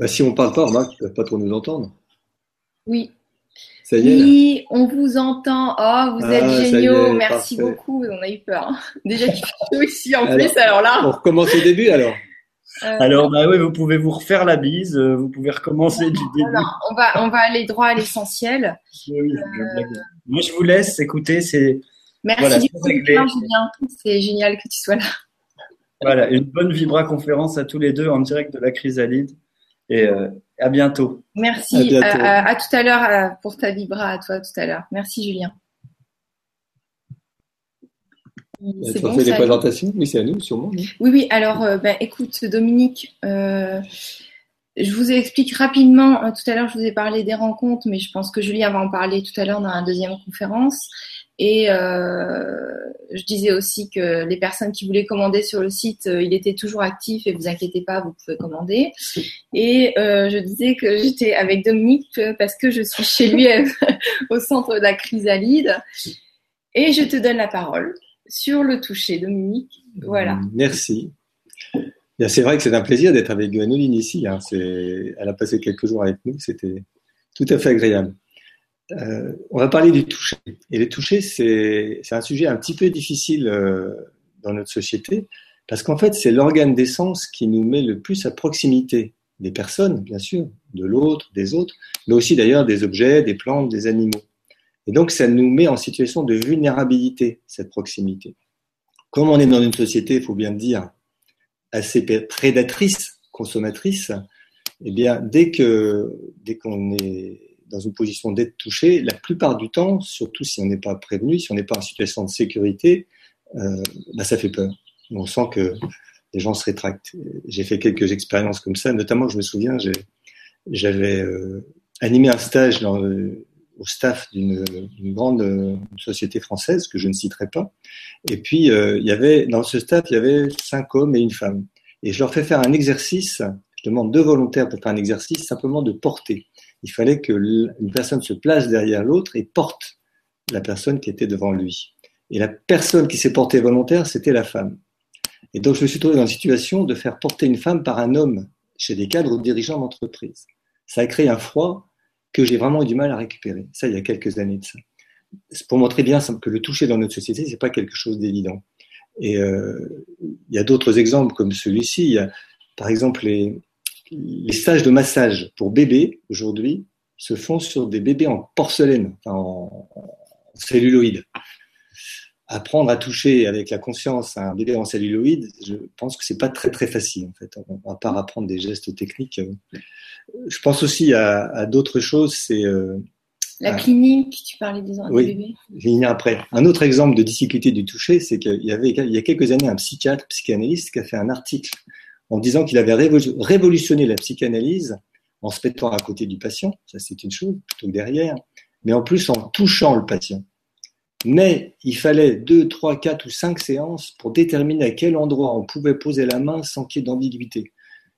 Bah, si on parle pas, remarque, ils peuvent pas trop nous entendre. Oui. Ça y est. Oui, on vous entend. Oh, vous Ah, êtes géniaux. est, Merci parfait. beaucoup. On a eu peur. hein. Déjà qu'il fait chaud ici en Alors, plus. Alors là, On recommence au début alors. euh, Alors, bah oui, vous pouvez vous refaire la bise, euh, vous pouvez recommencer du début. non, on va, on va aller droit à l'essentiel. Oui, oui, je blague. Moi, je vous laisse écouter. C'est Merci Voilà, du Julien. C'est génial que tu sois là. voilà, une bonne Vibra conférence à tous les deux en direct de la chrysalide. Et euh, à bientôt. À Merci. bientôt. À, à- à tout à l'heure euh, pour ta vibra à toi tout à l'heure. Merci Julien. Tu bon, fait les présentations? Oui, c'est à nous, sûrement. Oui, oui. Alors, euh, ben, écoute, Dominique, euh, je vous explique rapidement. euh, tout à l'heure, je vous ai parlé des rencontres, mais je pense que Julien va en parler tout à l'heure dans la deuxième conférence. Et euh, je disais aussi que les personnes qui voulaient commander sur le site, euh, il était toujours actif et vous inquiétez pas, vous pouvez commander. Et euh, je disais que j'étais avec Dominique parce que je suis chez lui au centre de la chrysalide. Et je te donne la parole sur le toucher, Dominique. Voilà. Merci. C'est vrai que c'est un plaisir d'être avec Guanoline ici. hein. Elle a passé quelques jours avec nous. C'était tout à fait agréable. Euh, on va parler du toucher. Et le toucher, c'est un sujet un petit peu difficile euh, dans notre société parce qu'en fait, c'est l'organe d'essence qui nous met le plus à proximité des personnes, bien sûr, de l'autre, des autres, mais aussi d'ailleurs des objets, des plantes, des animaux. Et donc, ça nous met en situation de vulnérabilité, cette proximité. Comme on est dans une société, il faut bien le dire, assez prédatrice, consommatrice, eh bien, dès que dès qu'on est dans une position d'être touché, la plupart du temps, surtout si on n'est pas prévenu, si on n'est pas en situation de sécurité, euh, bah, ça fait peur. On sent que les gens se rétractent. J'ai fait quelques expériences comme ça, notamment, je me souviens, j'avais euh, animé un stage le- au staff d'une grande euh, société française que je ne citerai pas. Et puis, euh, il y avait, dans ce staff, il y avait cinq hommes et une femme. Et je leur fais faire un exercice, je demande deux volontaires pour faire un exercice simplement de porter. Il fallait que une personne se place derrière l'autre et porte la personne qui était devant lui. Et la personne qui s'est portée volontaire, c'était la femme. Et donc, je me suis trouvé dans une situation de faire porter une femme par un homme chez des cadres ou dirigeants d'entreprise. Ça a créé un froid que j'ai vraiment eu du mal à récupérer. Ça, il y a quelques années de ça. Pour montrer bien que le toucher dans notre société, c'est pas quelque chose d'évident. Et euh, il y a d'autres exemples comme celui-ci. Il y a, par exemple, les, les stages de massage pour bébés aujourd'hui se font sur des bébés en porcelaine, en, celluloïde. Apprendre à toucher avec la conscience un bébé en celluloïde, je pense que c'est pas très très facile en fait. On va pas apprendre des gestes techniques. Je pense aussi à, à d'autres choses. C'est euh, La clinique, tu parlais des, des Oui. bébés. vais y venir après. Un autre exemple de difficulté du toucher, c'est qu'il y avait il y a quelques années un psychiatre, psychanalyste, qui a fait un article en disant qu'il avait révolu- révolutionné la psychanalyse en se mettant à côté du patient, ça c'est une chose, plutôt que derrière, mais en plus en touchant le patient. Mais il fallait deux, trois, quatre ou cinq séances pour déterminer à quel endroit on pouvait poser la main sans qu'il y ait d'ambiguïté.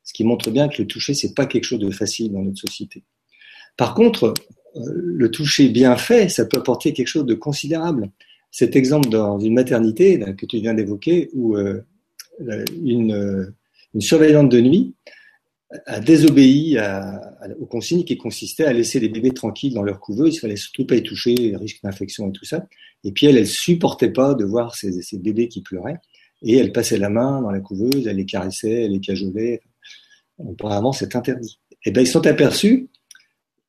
Ce qui montre bien que le toucher, c'est pas quelque chose de facile dans notre société. Par contre, euh, le toucher bien fait, ça peut apporter quelque chose de considérable. Cet exemple dans une maternité que tu viens d'évoquer, où euh, une, euh, une surveillante de nuit a désobéi aux consignes qui consistaient à laisser les bébés tranquilles dans leur couveuse. Il fallait surtout pas y toucher, les risques d'infection et tout ça. Et puis elle, elle supportait pas de voir ces, bébés qui pleuraient. Et elle passait la main dans la couveuse, elle les caressait, elle les cajolait. Apparemment, c'est interdit. Et ben, ils sont aperçus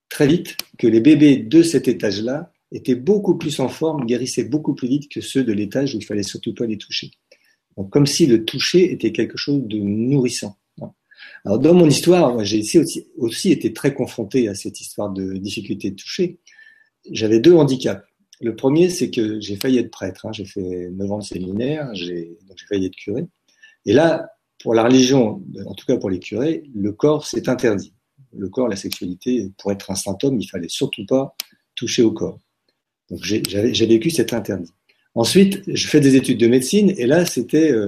très vite que les bébés de cet étage-là étaient beaucoup plus en forme, guérissaient beaucoup plus vite que ceux de l'étage où il fallait surtout pas les toucher. Donc, comme si le toucher était quelque chose de nourrissant. Alors, dans mon histoire, j'ai aussi, été très confronté à cette histoire de difficulté de toucher. J'avais deux handicaps. Le premier, c'est que j'ai failli être prêtre. hein. J'ai fait 9 ans de séminaire, j'ai failli être curé. Et là, pour la religion, en tout cas pour les curés, le corps, c'est interdit. Le corps, la sexualité, pour être un saint homme, il fallait surtout pas toucher au corps. Donc j'ai vécu cet interdit. Ensuite, je fais des études de médecine et là, c'était euh,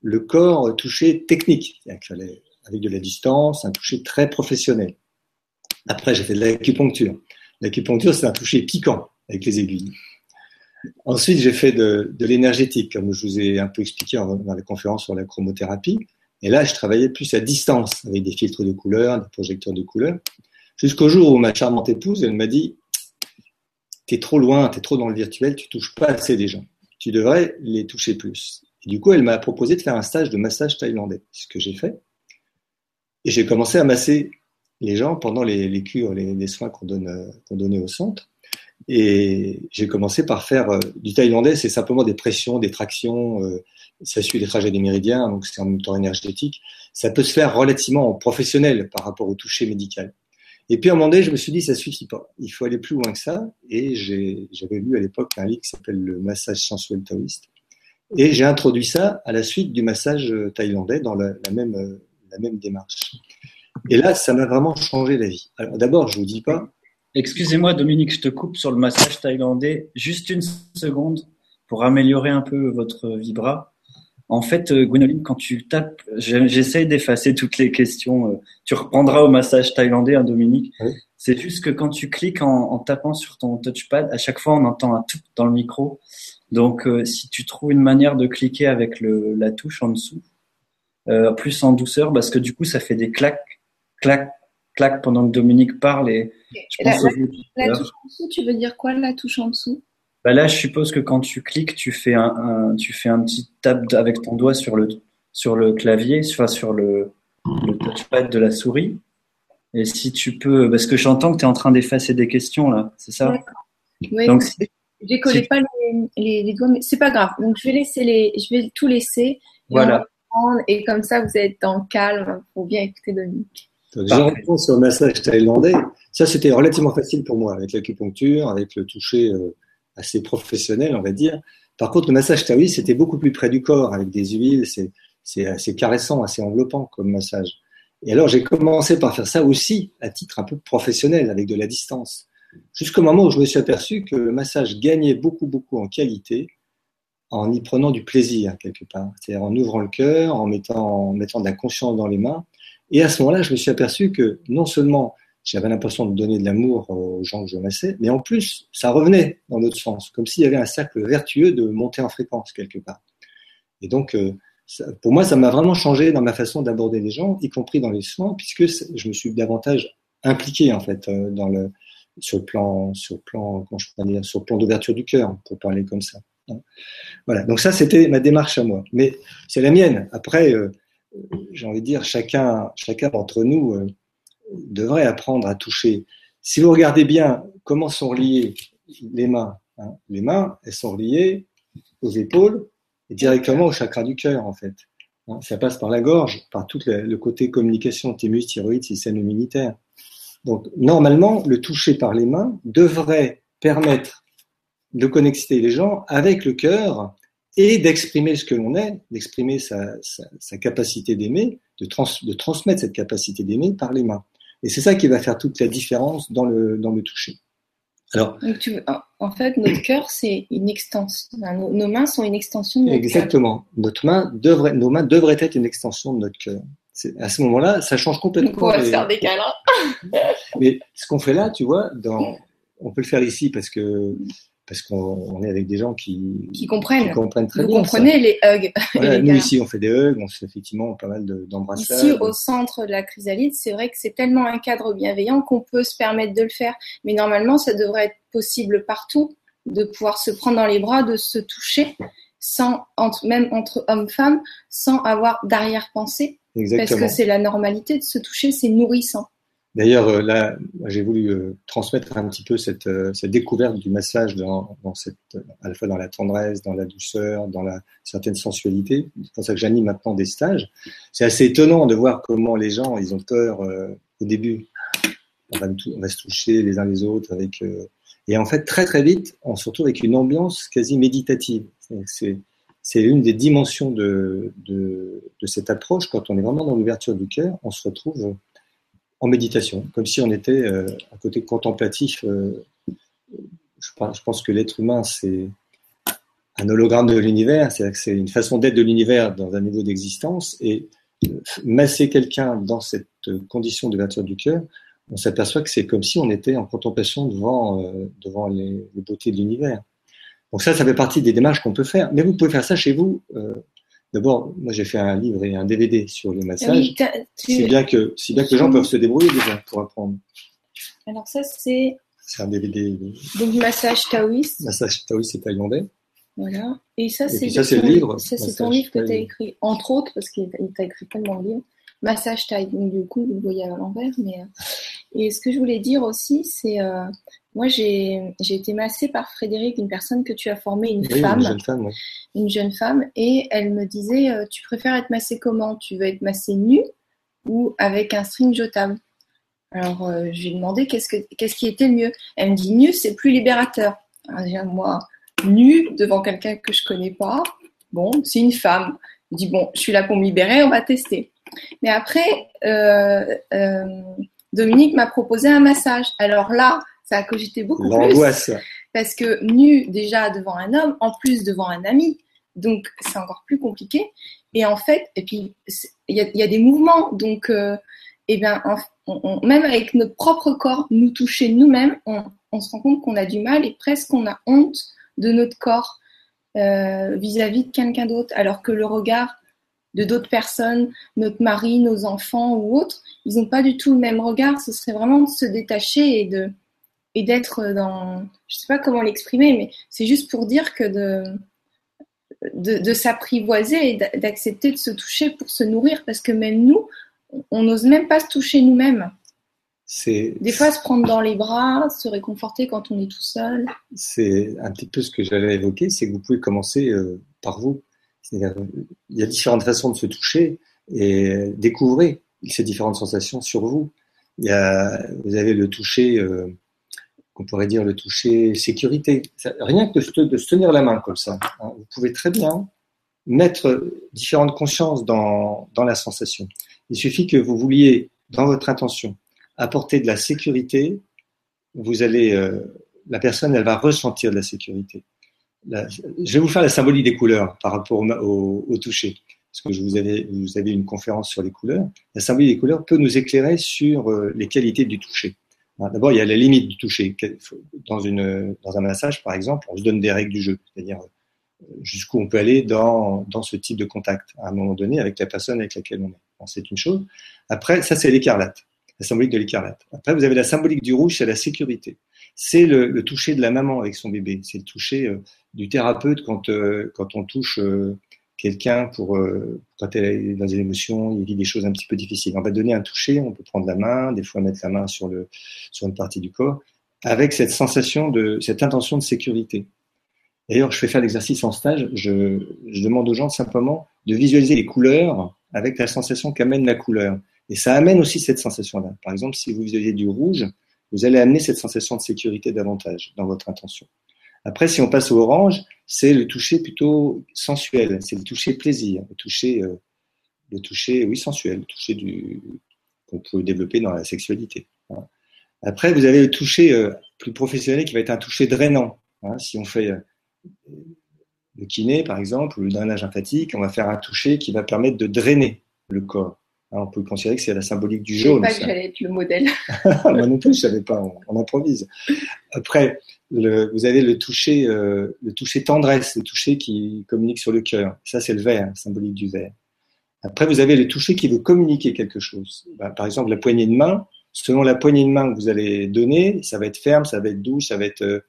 le corps touché technique. Fallait, avec de la distance, un toucher très professionnel. Après, j'ai fait de l'acupuncture. L'acupuncture, c'est un toucher piquant avec les aiguilles. Ensuite, j'ai fait de, de l'énergétique, comme je vous ai un peu expliqué dans la conférence sur la chromothérapie. Et là, je travaillais plus à distance, avec des filtres de couleurs, des projecteurs de couleurs. Jusqu'au jour où ma charmante épouse, elle m'a dit, t'es trop loin, t'es trop dans le virtuel, tu touches pas assez des gens. Tu devrais les toucher plus. Et du coup, elle m'a proposé de faire un stage de massage thaïlandais, ce que j'ai fait. Et j'ai commencé à masser les gens pendant les, cures, les, soins qu'on donne, qu'on donnait au centre. Et j'ai commencé par faire euh, du thaïlandais, c'est simplement des pressions, des tractions, euh, ça suit les trajets des méridiens, donc c'est en même temps énergétique. Ça peut se faire relativement professionnel par rapport au toucher médical. Et puis à un moment donné, je me suis dit, ça suffit pas. Il faut aller plus loin que ça. Et j'avais lu à l'époque un livre qui s'appelle Le massage sensuel taoïste. Et j'ai introduit ça à la suite du massage thaïlandais dans la, la même, la même démarche. Et là, ça m'a vraiment changé la vie. Alors d'abord, je vous dis pas. Excusez-moi, Dominique, je te coupe sur le massage thaïlandais. Juste une seconde pour améliorer un peu votre vibra. En fait, euh, Gwenoline, quand tu tapes, j'essaye d'effacer toutes les questions. Euh, tu reprendras au massage thaïlandais, hein, Dominique. Oui. C'est juste que quand tu cliques en, en, tapant sur ton touchpad, à chaque fois, on entend un tout dans le micro. Donc, euh, si tu trouves une manière de cliquer avec le, la touche en dessous, euh, plus en douceur, parce que du coup, ça fait des claques, claques, claques pendant que Dominique parle. Et je pense la, la, la touche en dessous, tu veux dire quoi, la touche en dessous? Bah là, je suppose que quand tu cliques, tu fais un, un tu fais un petit tap avec ton doigt sur le sur le clavier, soit sur le, le touchpad de la souris. Et si tu peux, parce que j'entends que tu es en train d'effacer des questions là, c'est ça? Oui. Donc, si, j'ai collé si, pas les, les, les, doigts, mais c'est pas grave. Donc je vais laisser les, je vais tout laisser. Voilà. Et comme ça, vous êtes dans le calme pour bien écouter Dominique. Déjà, on sur le massage thaïlandais. Ça, c'était relativement facile pour moi avec l'acupuncture, avec le toucher. Euh, assez professionnel, on va dire. Par contre, le massage taoïste, c'était beaucoup plus près du corps, avec des huiles, c'est assez caressant, assez enveloppant comme massage. Et alors, j'ai commencé par faire ça aussi à titre un peu professionnel, avec de la distance. Jusqu'au moment où je me suis aperçu que le massage gagnait beaucoup, beaucoup en qualité en y prenant du plaisir quelque part. C'est-à-dire en ouvrant le cœur, en mettant, en mettant de la conscience dans les mains. Et à ce moment-là, je me suis aperçu que non seulement j'avais l'impression de donner de l'amour aux gens que je massais, mais en plus, ça revenait dans l'autre sens, comme s'il y avait un cercle vertueux de monter en fréquence quelque part. Et donc, euh, pour moi, ça m'a vraiment changé dans ma façon d'aborder les gens, y compris dans les soins, puisque je me suis davantage impliqué en fait euh, dans le sur le plan sur le plan comment je peux dire sur le plan d'ouverture du cœur pour parler comme ça. Voilà. Donc ça, c'était ma démarche à moi, mais c'est la mienne. Après, euh, j'ai envie de dire chacun chacun d'entre nous devrait apprendre à toucher. Si vous regardez bien comment sont reliées les mains, hein, les mains, elles sont reliées aux épaules et directement au chakra du cœur, en fait. Hein, ça passe par la gorge, par tout le, côté communication, thymus, thyroïde, système immunitaire. Donc, normalement, le toucher par les mains devrait permettre de connecter les gens avec le cœur et d'exprimer ce que l'on est, d'exprimer sa, capacité d'aimer, de transmettre cette capacité d'aimer par les mains. Et c'est ça qui va faire toute la différence dans le, dans le toucher. Alors, Donc tu, en fait, notre cœur, c'est une extension. Nos, nos, mains sont une extension de notre Exactement. Cœur. Notre main devrait, nos mains devraient être une extension de notre cœur. À ce moment-là, ça change complètement. Donc on va les... faire des câlins. Mais ce qu'on fait là, tu vois, dans, on peut le faire ici parce que parce qu'on est avec des gens qui, qui comprennent. Qui comprennent très Vous bien. comprenez ça. les hugs. Voilà, les nous ici, on fait des hugs, on fait effectivement pas mal d'embrassades. ici, au centre de la chrysalide, c'est vrai que c'est tellement un cadre bienveillant qu'on peut se permettre de le faire. Mais normalement, ça devrait être possible partout, de pouvoir se prendre dans les bras, de se toucher, sans entre, même entre hommes-femmes, sans avoir d'arrière-pensée. Parce que c'est la normalité de se toucher, c'est nourrissant. D'ailleurs, euh, là, j'ai voulu euh, transmettre un petit peu cette, euh, découverte du massage dans, cette, à la fois dans la tendresse, dans la douceur, dans la certaine sensualité. C'est pour ça que j'anime maintenant des stages. C'est assez étonnant de voir comment les gens, ils ont peur au début. On va, on se toucher les uns les autres avec. Et en fait, très très vite, on se retrouve avec une ambiance quasi méditative. C'est une des dimensions de, de, cette approche. Quand on est vraiment dans l'ouverture du cœur, on se retrouve en méditation, comme si on était euh, à côté contemplatif. Euh, je, pense, que l'être humain, c'est un hologramme de l'univers, c'est-à-dire que c'est une façon d'être de l'univers dans un niveau d'existence, et euh, masser quelqu'un dans cette condition d'ouverture du cœur, on s'aperçoit que c'est comme si on était en contemplation devant, devant les, beautés de l'univers. Donc ça, ça fait partie des démarches qu'on peut faire. Mais vous pouvez faire ça chez vous. D'abord, moi j'ai fait un livre et un DVD sur le massage. Oui, t'as- tu- Si bien que, bien que les gens peuvent se débrouiller déjà pour apprendre. Alors ça, c'est C'est un DVD donc massage taoïste. massage taoïste et thaïlandais. Voilà. Et ça, c'est ça, c'est le livre, Ça, c'est ton livre que tu as Thaï. écrit, entre autres, parce qu'il t'a écrit tellement de livres. Massage taille. Donc, du coup, vous le voyez à l'envers. Mais, euh, et ce que je voulais dire aussi, c'est. euh, moi, j'ai j'ai été massée par Frédéric, une personne que tu as formée, une Oui, femme une jeune femme, oui. une jeune femme et elle me disait euh, tu préfères être massée comment? Tu veux être massée nue ou avec un string jetable Alors euh, je lui ai demandé qu'est-ce que qu'est-ce qui était le mieux? Elle me dit nu c'est plus libérateur. Alors, déjà, moi nu devant quelqu'un que je connais pas, bon c'est une femme. Je dis bon je suis là pour me libérer, on va tester. Mais après euh, euh, Dominique m'a proposé un massage. Alors là ça a cogité beaucoup plus. Parce que nu déjà devant un homme, en plus devant un ami, donc c'est encore plus compliqué. Et en fait, et puis il y a, il y a des mouvements, donc euh, eh ben, en- on- on- même avec notre propre corps, nous toucher nous-mêmes, on, on se rend compte qu'on a du mal et presque on a honte de notre corps euh, vis-à-vis de quelqu'un d'autre, alors que le regard de d'autres personnes, notre mari, nos enfants ou autres, ils n'ont pas du tout le même regard. Ce serait vraiment de se détacher et de et d'être dans, je sais pas comment l'exprimer, mais c'est juste pour dire que de de, de s'apprivoiser et d'a- d'accepter de se toucher pour se nourrir, parce que même nous, on n'ose même pas se toucher nous-mêmes. C'est, Des fois, se prendre dans les bras, se réconforter quand on est tout seul. c'est un petit peu ce que j'allais évoquer, c'est que vous pouvez commencer euh, par vous. Il y a différentes façons de se toucher et découvrez ces différentes sensations sur vous. Il y a, vous avez le toucher, euh, qu'on pourrait dire le toucher sécurité. Rien que de se, tenir la main comme ça, hein, vous pouvez très bien mettre différentes consciences dans, dans la sensation. Il suffit que vous vouliez, dans votre intention, apporter de la sécurité, vous allez, euh, la personne, elle va ressentir de la sécurité. Je vais vous faire la symbolique des couleurs par rapport au toucher, parce que je vous avais, vous avez une conférence sur les couleurs. La symbolique des couleurs peut nous éclairer sur euh, les qualités du toucher. Hein, D'abord, il y a la limite du toucher. Dans, un massage, par exemple, on se donne des règles du jeu, c'est-à-dire euh, jusqu'où on peut aller dans, ce type de contact à un moment donné avec la personne avec laquelle on est. C'est une chose. Après, ça, c'est l'écarlate, la symbolique de l'écarlate. Après, vous avez la symbolique du rouge, c'est la sécurité. C'est le, toucher de la maman avec son bébé. C'est le toucher euh, du thérapeute quand, euh, on touche quelqu'un pour quand elle est dans des émotions, il vit des choses un petit peu difficiles. On va donner un toucher, on peut prendre la main, des fois mettre la main sur une partie du corps, avec cette sensation de cette intention de sécurité. D'ailleurs, je fais faire l'exercice en stage. Je, je, demande aux gens simplement de visualiser les couleurs avec la sensation qu'amène la couleur. Et ça amène aussi cette sensation-là. Par exemple, si vous visualisez du rouge, vous allez amener cette sensation de sécurité davantage dans votre intention. Après, si on passe au orange, c'est le toucher plutôt sensuel, c'est le toucher plaisir, le toucher, euh, le toucher, oui, sensuel, le toucher du qu'on peut développer dans la sexualité. Hein. Après, vous avez le toucher euh, plus professionnel qui va être un toucher drainant. Hein. Si on fait euh, le kiné, par exemple, ou le drainage lymphatique, on va faire un toucher qui va permettre de drainer le corps. On peut considérer que c'est la symbolique du jaune. Je sais pas que j'allais être le modèle. Moi non plus, je savais pas, on, on improvise. Après, le, vous avez le toucher, euh, le toucher tendresse, le toucher qui communique sur le cœur. Ça, c'est le vert, symbolique du vert. Après, vous avez le toucher qui veut communiquer quelque chose. Ben, par exemple, la poignée de main. Selon la poignée de main que vous allez donner, ça va être ferme, ça va être douce, ça va être. Euh,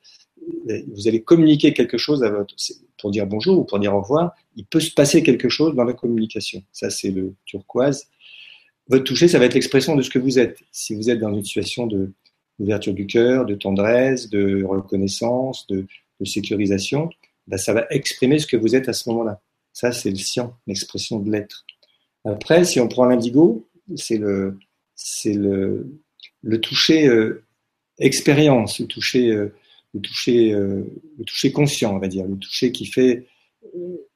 vous allez communiquer quelque chose à votre, pour dire bonjour ou pour dire au revoir. Il peut se passer quelque chose dans la communication. Ça, c'est le turquoise. Votre toucher, ça va être l'expression de ce que vous êtes. Si vous êtes dans une situation de d'ouverture du cœur, de tendresse, de reconnaissance, de, sécurisation, ben ça va exprimer ce que vous êtes à ce moment-là. Ça, c'est le science, l'expression de l'être. Après, si on prend l'indigo, c'est le, c'est le, le toucher euh, expérience, le toucher, euh, le toucher, euh, le toucher conscient, on va dire, le toucher qui fait,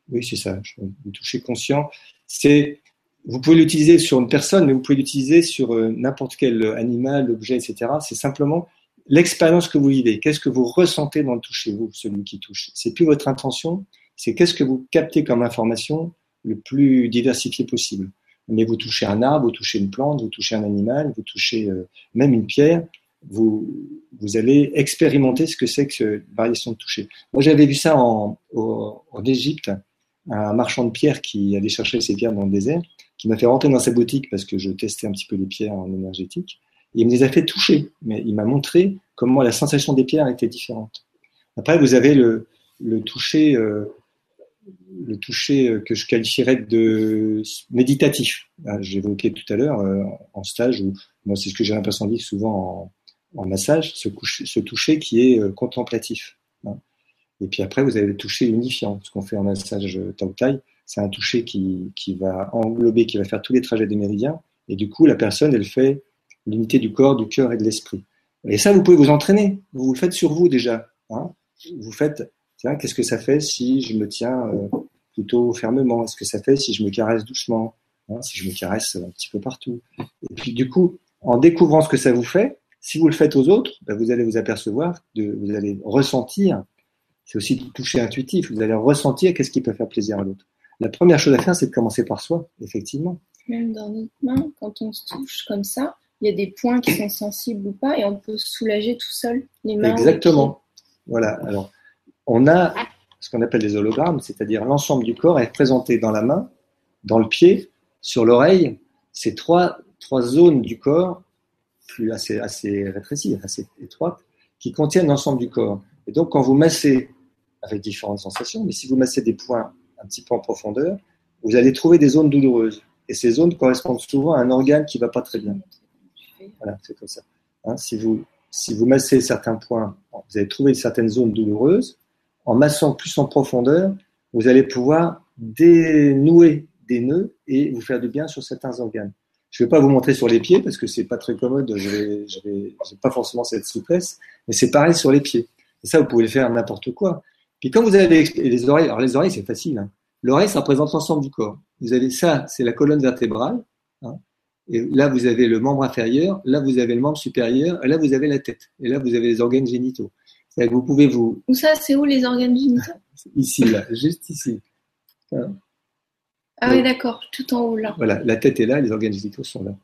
oui, c'est ça, le toucher conscient. C'est vous pouvez l'utiliser sur une personne, mais vous pouvez l'utiliser sur euh, n'importe quel animal, objet, etc. C'est simplement l'expérience que vous vivez. Qu'est-ce que vous ressentez dans le toucher, vous, celui qui touche? C'est plus votre intention, c'est qu'est-ce que vous captez comme information le plus diversifié possible. Mais vous touchez un arbre, vous touchez une plante, vous touchez un animal, vous touchez euh, même une pierre, vous, vous allez expérimenter ce que c'est que cette variation de toucher. Moi, j'avais vu ça en, en, en Égypte un marchand de pierres qui allait chercher ses pierres dans le désert, qui m'a fait rentrer dans sa boutique parce que je testais un petit peu les pierres en énergétique. Et il me les a fait toucher, mais il m'a montré comment la sensation des pierres était différente. Après, vous avez le, le toucher, euh, le toucher euh, que je qualifierais de méditatif. Ah, j'évoquais tout à l'heure euh, en stage, où moi c'est ce que j'ai l'impression de vivre souvent en, massage, ce, ce, toucher qui est contemplatif. Hein. Et puis après, vous avez le toucher unifiant, ce qu'on fait en massage Tao Tai. C'est un toucher qui, qui va englober, qui va faire tous les trajets des méridiens. Et du coup, la personne, elle fait l'unité du corps, du cœur et de l'esprit. Et ça, vous pouvez vous entraîner. Vous le faites sur vous déjà. Hein. Vous faites, tiens, qu'est-ce que ça fait si je me tiens euh, plutôt fermement? Est-ce que ça fait si je me caresse doucement hein, Si je me caresse un petit peu partout? Et puis du coup, en découvrant ce que ça vous fait, si vous le faites aux autres, ben, vous allez vous apercevoir, de, vous allez ressentir, c'est aussi du toucher intuitif, vous allez ressentir qu'est-ce qui peut faire plaisir à l'autre. La première chose à faire, c'est de commencer par soi, effectivement. Même dans notre main, quand on se touche comme ça, il y a des points qui sont sensibles ou pas, et on peut se soulager tout seul, les mains. Exactement. Voilà. Alors, on a ce qu'on appelle des hologrammes, c'est-à-dire l'ensemble du corps est présenté dans la main, dans le pied, sur l'oreille. Ces trois, trois zones du corps, plus assez, assez rétrécies, assez étroites, qui contiennent l'ensemble du corps. Et donc, quand vous massez, avec différentes sensations, mais si vous massez des points un petit peu en profondeur, vous allez trouver des zones douloureuses. Et ces zones correspondent souvent à un organe qui ne va pas très bien. Voilà, c'est comme ça. Hein, si, vous, si vous massez certains points, vous allez trouver certaines zones douloureuses. En massant plus en profondeur, vous allez pouvoir dénouer des nœuds et vous faire du bien sur certains organes. Je ne vais pas vous montrer sur les pieds parce que c'est pas très commode. Je n'ai pas forcément cette souplesse, mais c'est pareil sur les pieds. Et ça, vous pouvez le faire n'importe quoi. Puis quand vous avez les oreilles, alors les oreilles, c'est facile. Hein. L'oreille, ça représente l'ensemble du corps. Vous avez ça, c'est la colonne vertébrale. Hein. Et là, vous avez le membre inférieur, là, vous avez le membre supérieur, et là, vous avez la tête. Et là, vous avez les organes génitaux. Que vous pouvez vous. Où ça, c'est où les organes génitaux? Ici, là, juste ici. Hein ah oui, d'accord, tout en haut là. Voilà, la tête est là, les organes génitaux sont là.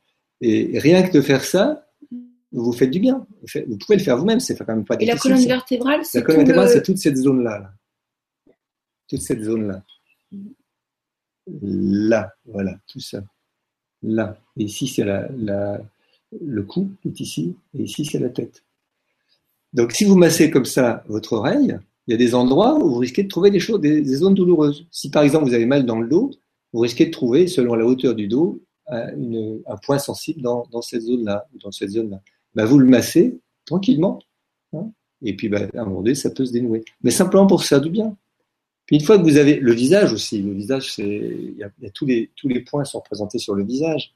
Et rien que de faire ça, vous faites du bien. Vous pouvez le faire vous-même, c'est quand même pas difficile. Et la colonne vertébrale, c'est La colonne vertébrale, c'est toute cette zone-là. Là. Toute cette zone-là. Là, voilà, tout ça là. Et ici, c'est la, le cou qui est ici, et ici, c'est la tête. Donc, si vous massez comme ça votre oreille, il y a des endroits où vous risquez de trouver des choses, des, zones douloureuses. Si par exemple vous avez mal dans le dos, vous risquez de trouver, selon la hauteur du dos, un point sensible dans, cette zone-là, dans cette zone-là. Bah, vous le massez tranquillement, hein, et puis bah, à un moment donné, ça peut se dénouer. Mais simplement pour faire du bien. Une fois que vous avez le visage aussi, le visage, y a, tous les points sont présentés sur le visage,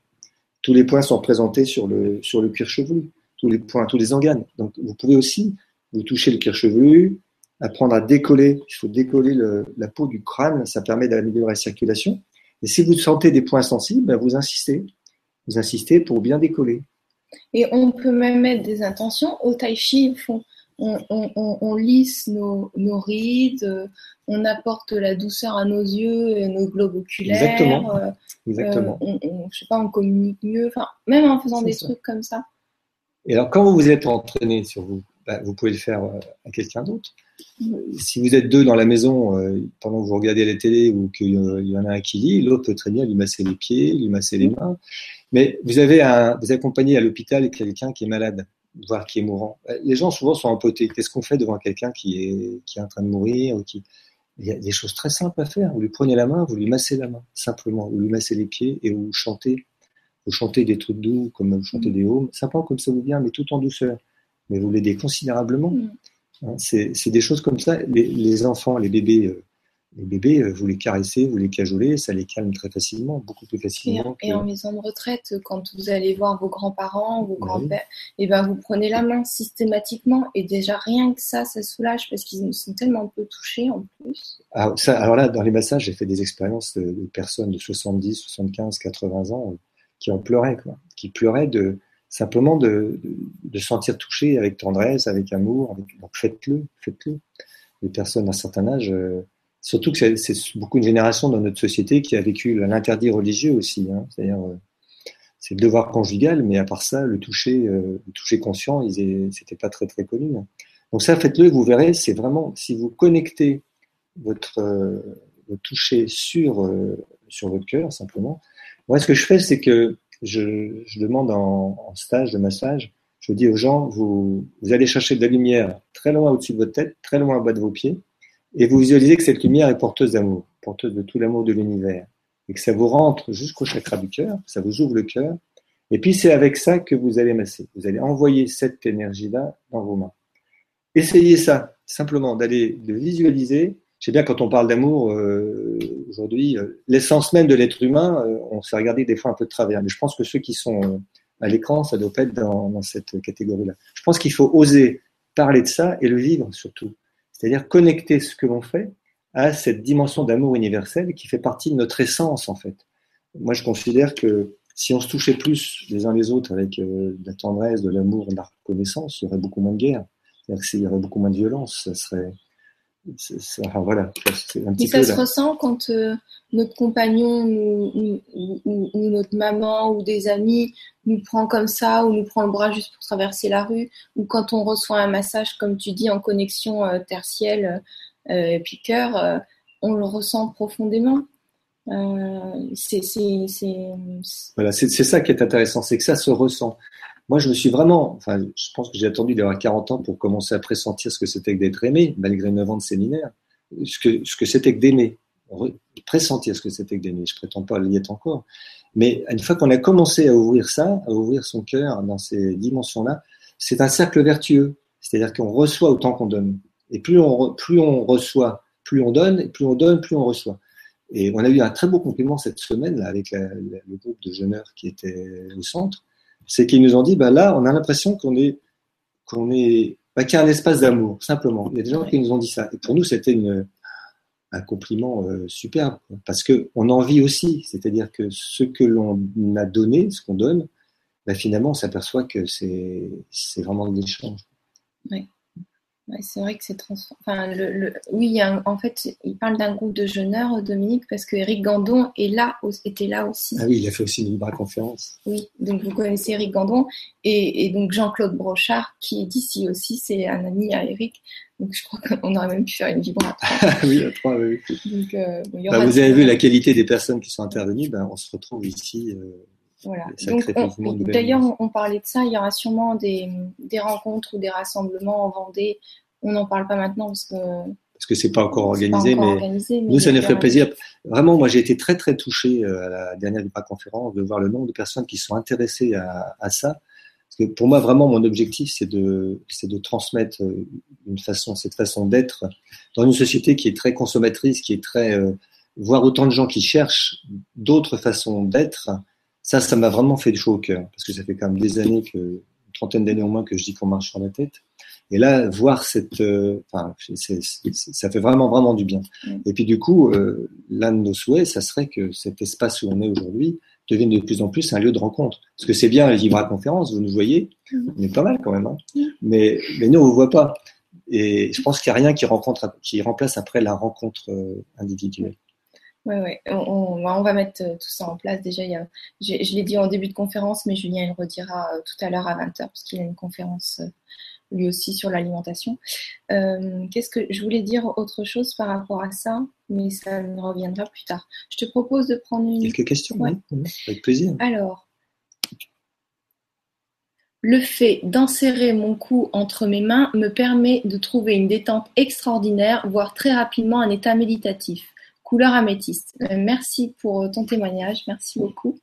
tous les points sont présentés sur le cuir chevelu, tous les points, tous les organes. Donc vous pouvez aussi vous toucher le cuir chevelu, apprendre à décoller. Il faut décoller le, la peau du crâne, ça permet d'améliorer la circulation. Et si vous sentez des points sensibles, ben vous insistez, vous insistez pour bien décoller. Et on peut même mettre des intentions. Au tai chi, font on, lisse nos, rides, euh, on apporte la douceur à nos yeux, et nos globes oculaires. Exactement. Euh, Exactement. Euh, on, je sais pas, on communique mieux. Enfin, même en faisant des trucs comme ça. Et alors, quand vous vous êtes entraîné sur vous, bah, vous pouvez le faire à quelqu'un d'autre. Si vous êtes deux dans la maison pendant que vous regardez la télé ou qu'il y en a un qui lit, l'autre peut très bien lui masser les pieds, lui masser les mains. Mais vous avez un, vous accompagnez à l'hôpital quelqu'un qui est malade voir qui est mourant. Les gens souvent sont empotés. Qu'est-ce qu'on fait devant quelqu'un qui est, qui est en train de mourir qui... Il y a des choses très simples à faire. Vous lui prenez la main, vous lui massez la main, simplement. Vous lui massez les pieds et vous chantez. Vous chantez des trucs doux, comme vous chantez des hauts, simplement comme ça vous vient, mais tout en douceur. Mais vous l'aidez considérablement. Mm. Hein, c'est des choses comme ça. Les, les enfants, les bébés euh, les bébés, euh, vous les caressez, vous les cajolez, ça les calme très facilement, beaucoup plus facilement. Et, en maison de retraite, quand vous allez voir vos grands-parents, vos grands-pères, et eh ben vous prenez la main systématiquement et déjà rien que ça, ça soulage parce qu'ils sont tellement peu touchés en plus. Ah, ça, alors là, dans les massages, j'ai fait des expériences de, personnes de 70, 75, 80 ans euh, qui en pleuraient, quoi, qui pleuraient de simplement de, de, sentir touché avec tendresse, avec amour. Donc faites-le, faites-le. Les personnes d'un certain âge. Euh, Surtout que c'est beaucoup une génération dans notre société qui a vécu l'interdit religieux aussi. Hein. C'est-à-dire, euh, c'est le devoir conjugal, mais à part ça, le toucher, euh, toucher conscient, c'était pas très très connu. Donc ça, faites-le, vous verrez, c'est vraiment si vous connectez votre toucher sur, sur votre cœur, simplement. Moi, ce que je fais, c'est que je, demande en, stage de massage, je dis aux gens, vous, allez chercher de la lumière très loin au-dessus de votre tête, très loin en bas de vos pieds, et vous visualisez que cette lumière est porteuse d'amour, porteuse de tout l'amour de l'univers, et que ça vous rentre jusqu'au chakra du cœur, ça vous ouvre le cœur, et puis c'est avec ça que vous allez masser. Vous allez envoyer cette énergie-là dans vos mains. Essayez ça, simplement, d'aller, de visualiser. Sais bien, quand on parle d'amour, euh, aujourd'hui, euh, l'essence même de l'être humain, euh, on s'est regardé des fois un peu de travers. Mais je pense que ceux qui sont euh, à l'écran, ça doit pas être dans, dans cette catégorie-là. Je pense qu'il faut oser parler de ça et le vivre surtout. C'est-à-dire connecter ce que l'on fait à cette dimension d'amour universel qui fait partie de notre essence, en fait. Moi, je considère que si on se touchait plus les uns les autres avec euh, de la tendresse, de l'amour, de la reconnaissance, il y aurait beaucoup moins de guerre. Il y aurait beaucoup moins de violence. Ça serait, voilà. Un petit ça se ressent quand euh, notre compagnon ou, notre maman ou des amis nous prend comme ça ou nous prend le bras juste pour traverser la rue ou quand on reçoit un massage, comme tu dis, en connexion euh, tertielle euh, et puis cœur, euh, on le ressent profondément. Euh, c'est voilà, c'est ça qui est intéressant, c'est que ça se ressent. Moi, je me suis vraiment, enfin, je pense que j'ai attendu d'avoir 40 ans pour commencer à pressentir ce que c'était que d'être aimé, malgré 9 ans de séminaire, ce que ce que c'était que d'aimer, pressentir ce que c'était que d'aimer. Je prétends pas l'y être encore, mais une fois qu'on a commencé à ouvrir ça, à ouvrir son cœur dans ces dimensions-là, c'est un cercle vertueux. C'est-à-dire qu'on reçoit autant qu'on donne. Et plus on, plus on reçoit, plus on donne, et plus on donne, plus on reçoit. Et on a eu un très beau compliment cette semaine là, avec le groupe de jeuneurs qui était au centre. C'est qu'ils nous ont dit, bah là, on a l'impression qu'on est, qu'on est, bah, qu'il y a un espace d'amour, simplement. Il y a des gens qui nous ont dit ça. Et pour nous, c'était une, un compliment euh, superbe, parce que on en vit aussi. C'est-à-dire que ce que l'on a donné, ce qu'on donne, bah, finalement, on s'aperçoit que c'est, c'est vraiment de l'échange. Oui. Ouais, c'est vrai que c'est transformé. Enfin, le, le... Oui, y un... en fait, il parle d'un groupe de jeûneurs, Dominique, parce que Eric Gandon est là, était là aussi. Ah oui, il a fait aussi une libre conférence. Oui, donc vous connaissez Eric Gandon et, et donc Jean-Claude Brochard, qui est d'ici aussi, c'est un ami à Eric. Donc je crois qu'on aurait même pu faire une vibra. oui, à trois, oui. Donc, euh, bon, bah, vous avez vu la qualité des personnes qui sont intervenues, ben, on se retrouve ici. Euh... Voilà. D'ailleurs, on, on, parlait de ça. Il y aura sûrement des, des, rencontres ou des rassemblements en Vendée. On n'en parle pas maintenant parce que parce que c'est pas encore organisé, pas encore mais, organisé, mais, nous ça nous fait plaisir. Vraiment, moi j'ai été très très touché euh, à la dernière conférence de voir le nombre de personnes qui sont intéressées à, à ça. Parce que pour moi vraiment mon objectif c'est de c'est de transmettre euh, une façon cette façon d'être dans une société qui est très consommatrice, qui est très euh, voir autant de gens qui cherchent d'autres façons d'être ça, ça m'a vraiment fait chaud au cœur, parce que ça fait quand même des années que, une trentaine d'années au moins que je dis qu'on marche sur la tête. Et là, voir cette, euh, enfin, c'est, c'est, ça fait vraiment, vraiment du bien. Et puis du coup, euh, l'un de nos souhaits, ça serait que cet espace où on est aujourd'hui devienne de plus en plus un lieu de rencontre. Parce que c'est bien vivre à conférence, vous nous voyez, mm. on est pas mal quand même, hein mm. mais, mais nous on vous voit pas. Et je pense qu'il n'y a rien qui, rencontre, qui remplace après la rencontre euh, individuelle. Oui, ouais. On, on, va mettre euh, tout ça en place. Déjà, il y a, je, je l'ai dit en début de conférence, mais Julien il redira euh, tout à l'heure à 20h, parce qu'il a une conférence euh, lui aussi sur l'alimentation. Euh, Qu'est-ce que je voulais dire autre chose par rapport à ça, mais ça me reviendra plus tard. Je te propose de prendre une. Quelques questions, ouais. oui, avec plaisir. Alors, le fait d'enserrer mon cou entre mes mains me permet de trouver une détente extraordinaire, voire très rapidement un état méditatif couleur améthyste. Euh, merci pour ton témoignage, merci beaucoup.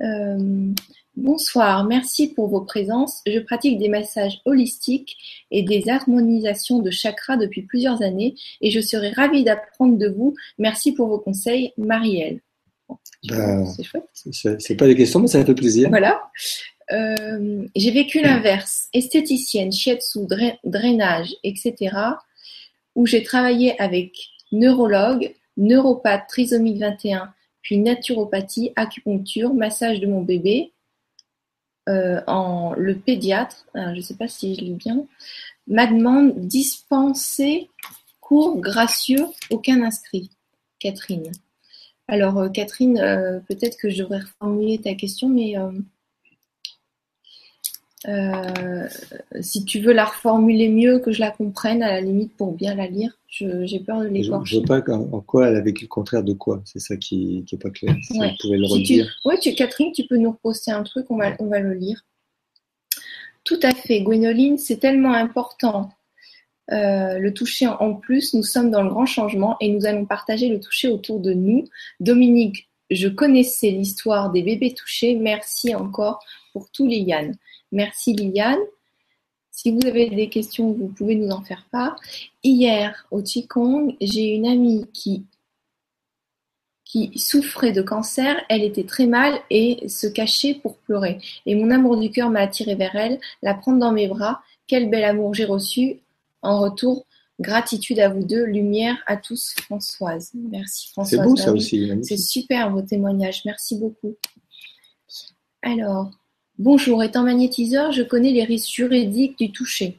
Euh, bonsoir, merci pour vos présences. Je pratique des massages holistiques et des harmonisations de chakras depuis plusieurs années et je serais ravie d'apprendre de vous. Merci pour vos conseils, Marielle. Ben, c'est chouette. C'est pas des questions, mais ça fait plaisir. Voilà. Euh, j'ai vécu l'inverse, esthéticienne, shiatsu, drainage, etc., où j'ai travaillé avec neurologue, neuropathe, trisomie 21, puis naturopathie, acupuncture, massage de mon bébé, euh, en le pédiatre, je ne sais pas si je lis bien, m'a demandé dispenser cours gracieux, aucun inscrit. Catherine. Alors euh, Catherine, euh, peut-être que je devrais reformuler ta question, mais euh, si tu veux la reformuler mieux, que je la comprenne, à la limite, pour bien la lire, j'ai peur de Je l'écorcher. ne vois pas en, en quoi elle a vécu le contraire de quoi. C'est ça qui n'est pas clair. Si Ouais. vous pouvez le redire. tu, Catherine, tu peux nous reposter un truc, on va, on va le lire. Tout à fait, Gwénoline, c'est tellement important. Euh, le toucher en plus, nous sommes dans le grand changement et nous allons partager le toucher autour de nous. Dominique, je connaissais l'histoire des bébés touchés. Merci encore pour tout, Liliane. Merci, Liliane. Si vous avez des questions, vous pouvez nous en faire part. Hier, au Qigong, j'ai une amie qui qui souffrait de cancer, elle était très mal et se cachait pour pleurer. Et mon amour du cœur m'a attiré vers elle, la prendre dans mes bras. Quel bel amour j'ai reçu. En retour, gratitude à vous deux, lumière à tous, Françoise. Merci C'est Françoise. beau Bah ça aussi. C'est super vos témoignages, merci beaucoup. Alors, bonjour, étant magnétiseur, je connais les risques juridiques du toucher.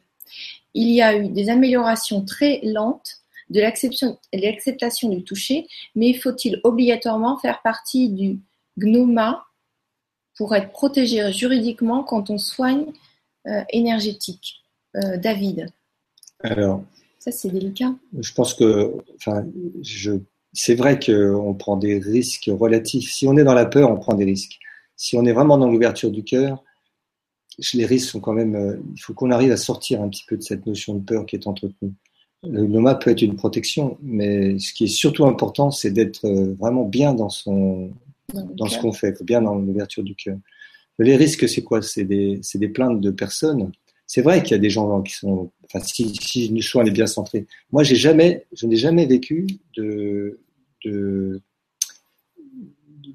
Il y a eu des améliorations très lentes de l'acceptation du toucher, mais faut-il obligatoirement faire partie du GNOMA pour être protégé juridiquement quand on soigne euh, énergétique Euh, David, Alors, ça c'est délicat. je pense que, enfin, je, c'est vrai qu'on prend des risques relatifs. Si on est dans la peur, on prend des risques. Si on est vraiment dans l'ouverture du cœur, les risques sont quand même. euh, il faut qu'on arrive à sortir un petit peu de cette notion de peur qui est entretenue. Le NOMA peut être une protection, mais ce qui est surtout important, c'est d'être euh, vraiment bien dans son, dans ce qu'on fait, bien dans l'ouverture du cœur. Les risques, c'est quoi? C'est des, c'est des plaintes de personnes. C'est vrai qu'il y a des gens qui sont, enfin, si, si le choix est bien centré. Moi, j'ai jamais, je n'ai jamais vécu de, de,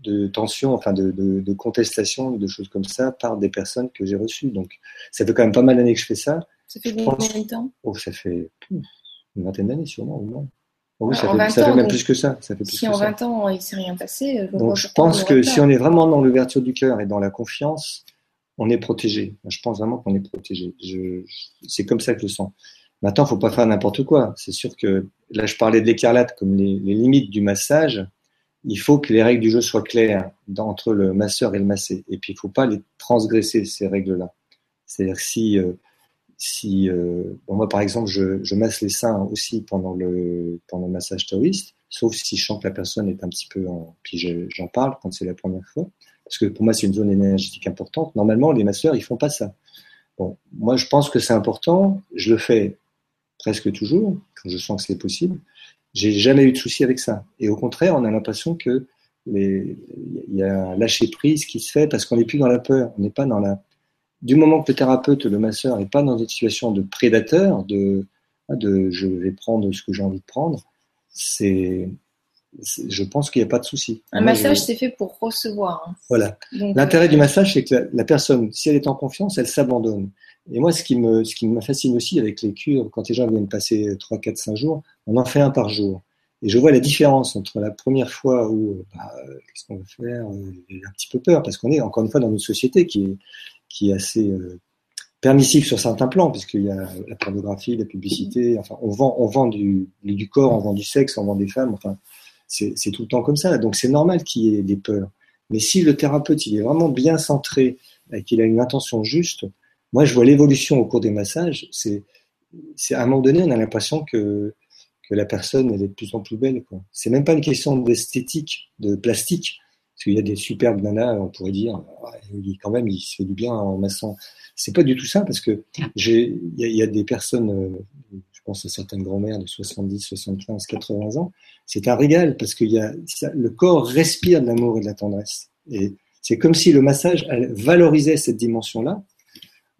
de tension, enfin, de, de, de contestation, de choses comme ça par des personnes que j'ai reçues. Donc, ça fait quand même pas mal d'années que je fais ça. Ça fait combien pense- de temps? Oh, ça fait une vingtaine d'années sûrement, ou non Oh oui, En ça 20 fait, ça fait ans, même plus que ça. Ça fait plus Si que en ça. 20 ans il s'est rien passé, je vois Donc je pense que si on est vraiment dans l'ouverture du cœur et dans la confiance, on est protégé. Je pense vraiment qu'on est protégé. Je, c'est comme ça que je le sens. Maintenant, faut pas faire n'importe quoi. C'est sûr que là, je parlais de l'écarlate comme les, les limites du massage. Il faut que les règles du jeu soient claires entre le masseur et le massé. Et puis, il faut pas les transgresser ces règles-là. C'est-à-dire si euh, si euh, bon, moi par exemple je, je masse les seins aussi pendant le pendant le massage taoïste, sauf si je sens que la personne est un petit peu en puis je- j'en parle quand c'est la première fois parce que pour moi c'est une zone énergétique importante. Normalement les masseurs ils font pas ça. Bon, moi je pense que c'est important, je le fais presque toujours quand je sens que c'est possible. J'ai jamais eu de souci avec ça et au contraire on a l'impression que les, il y a un lâcher prise qui se fait parce qu'on n'est plus dans la peur, on n'est pas dans la du moment que le thérapeute, le masseur, n'est pas dans une situation de prédateur, de, de je vais prendre ce que j'ai envie de prendre, c'est, je pense qu'il n'y a pas de souci. Un Moi, massage, je- c'est fait pour recevoir. hein. voilà. L'intérêt euh, du massage, c'est que la, la personne, si elle est en confiance, elle s'abandonne. Et moi, ce qui me, ce qui me fascine aussi avec les cures, quand les gens viennent passer 3, 4, 5 jours, on en fait un par jour. Et je vois la différence entre la première fois où, bah, euh, qu'est-ce qu'on va faire euh, J'ai un petit peu peur, parce qu'on est encore une fois dans une société qui est, qui est assez euh, permissive sur certains plans, puisqu'il y a la pornographie, la publicité, enfin, on vend, on vend du, du corps, on vend du sexe, on vend des femmes, enfin, c'est tout le temps comme ça. Donc c'est normal qu'il y ait des peurs. Mais si le thérapeute il est vraiment bien centré et qu'il a une intention juste, moi je vois l'évolution au cours des massages. C'est, c'est à un moment donné, on a l'impression que que la personne elle est de plus en plus belle. Quoi. C'est même pas une question d'esthétique, de plastique, parce qu'il y a des superbes nanas, on pourrait dire, quand même, il se fait du bien en massant. C'est pas du tout ça, parce que j'ai, il y, a- des personnes, euh, je pense à certaines grand-mères de 70, 75, 80 ans, c'est un régal parce que y a, le corps respire de l'amour et de la tendresse. Et c'est comme si le massage valorisait cette dimension-là.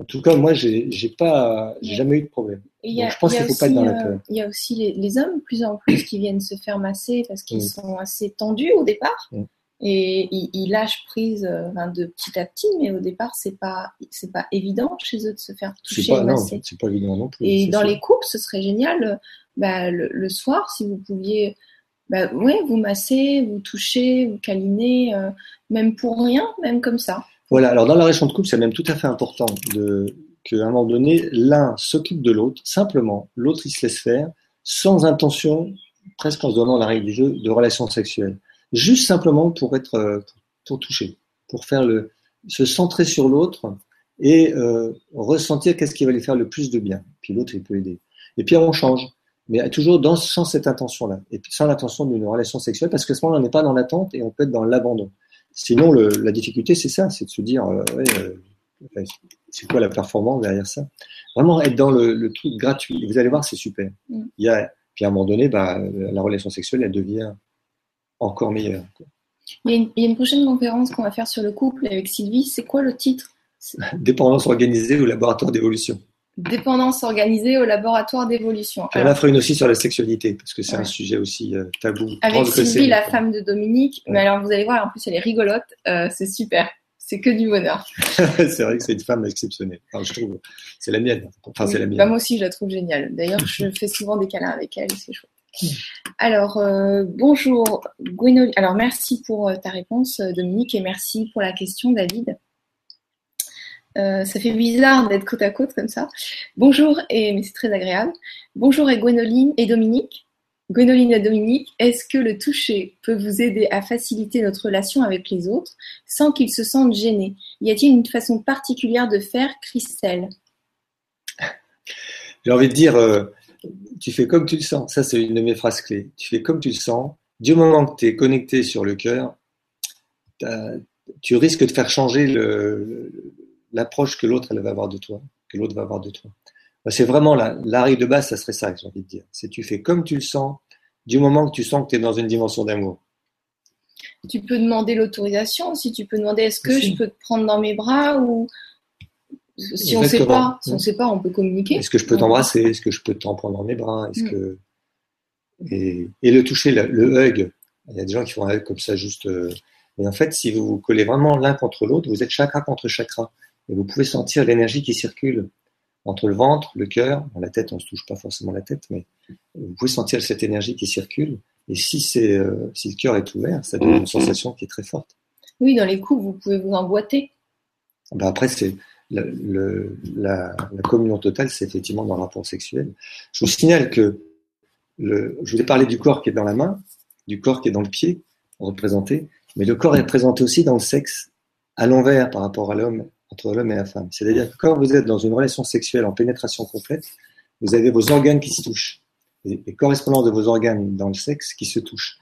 En tout cas, moi, j'ai pas, j'ai jamais eu de problème. A- Donc, je pense qu'il faut pas être dans la peur. euh, Il y a aussi les, les hommes, de plus en plus, qui viennent se faire masser parce qu'ils Mm. sont assez tendus au départ. Mm. Et ils, ils lâchent prise euh, enfin, de petit à petit, mais au départ, c'est pas, c'est pas évident chez eux de se faire toucher pas, et non, masser. c'est pas évident non plus. Et dans sûr. les couples, ce serait génial, euh, bah, le, le soir, si vous pouviez, bah, ouais, vous masser, vous toucher, vous câliner, euh, même pour rien, même comme ça. Voilà, alors dans la relation de couple, c'est même tout à fait important de qu'à un moment donné, l'un s'occupe de l'autre, simplement, l'autre il se laisse faire, sans intention, presque en se donnant la règle du jeu, de relation sexuelle. Juste simplement pour être, euh, pour toucher, pour faire le, se centrer sur l'autre et euh, ressentir qu'est-ce qui va lui faire le plus de bien. Puis l'autre, il peut aider. Et puis on change, mais toujours dans, sans cette intention-là, et sans l'intention d'une relation sexuelle, parce que ce moment-là, on n'est pas dans l'attente et on peut être dans l'abandon. Sinon, le, la difficulté, c'est ça, c'est de se dire, euh, ouais, euh, c'est quoi la performance derrière ça? Vraiment être dans le, le truc gratuit. Vous allez voir, c'est super. Mm. Il y a, puis à un moment donné, bah, la relation sexuelle, elle devient encore meilleure. Il y, a une, il y a une prochaine conférence qu'on va faire sur le couple avec Sylvie. C'est quoi le titre? Dépendance organisée au laboratoire d'évolution. Dépendance organisée au laboratoire d'évolution. Alors, en fera une aussi sur la sexualité, parce que c'est un sujet aussi euh, tabou. avec. Sylvie, la femme de Dominique. Ouais. Mais alors, vous allez voir, en plus, elle est rigolote. Euh, c'est super. C'est que du bonheur. c'est vrai que c'est une femme exceptionnelle. Enfin, je trouve, c'est la mienne. Enfin, c'est la mienne. Bah, moi aussi, je la trouve géniale. D'ailleurs, je fais souvent des câlins avec elle, c'est chouette. Alors, euh, bonjour Gwénoline. Alors, merci pour ta réponse, Dominique, et merci pour la question, David. Euh, ça fait bizarre d'être côte à côte comme ça. Bonjour, et, mais c'est très agréable. Bonjour et Gwénoline et Dominique. Gwénoline et Dominique, est-ce que le toucher peut vous aider à faciliter notre relation avec les autres sans qu'ils se sentent gênés? Y a-t-il une façon particulière de faire, Christelle? J'ai envie de dire, euh, tu fais comme tu le sens. Ça, c'est une de mes phrases clés. Tu fais comme tu le sens. Du moment que tu es connecté sur le cœur, tu risques de faire changer le- l'approche que l'autre elle va avoir de toi, que l'autre va avoir de toi. Bah, C'est vraiment la, la règle de base, ça serait ça que j'ai envie de dire. C'est tu fais comme tu le sens, du moment que tu sens que tu es dans une dimension d'amour. Tu peux demander l'autorisation aussi. Tu peux demander est-ce que je peux te prendre dans mes bras ou si on sait Exactement. pas, si on sait pas, on peut communiquer. Est-ce que je peux t'embrasser Est-ce que je peux t'en prendre dans mes bras Est-ce Mm. que et, et le toucher, le, le hug. Il y a des gens qui font un hug comme ça juste. euh, Mais en fait, si vous vous collez vraiment l'un contre l'autre, vous êtes chakra contre chakra, et vous pouvez sentir l'énergie qui circule entre le ventre, le cœur, la tête, on se touche pas forcément la tête, mais vous pouvez sentir cette énergie qui circule. Et si c'est euh, si le cœur est ouvert, ça donne une sensation qui est très forte. Oui, dans les coups, vous pouvez vous emboîter. Ben après, c'est le, le- la, la communion totale, c'est effectivement dans le rapport sexuel. Je vous signale que le, je vous ai parlé du corps qui est dans la main, du corps qui est dans le pied, représenté, mais le corps est représenté aussi dans le sexe, à l'envers par rapport à l'homme, entre l'homme et la femme. C'est-à-dire quand vous êtes dans une relation sexuelle en pénétration complète, vous avez vos organes qui se touchent, et les correspondants de vos organes dans le sexe qui se touchent.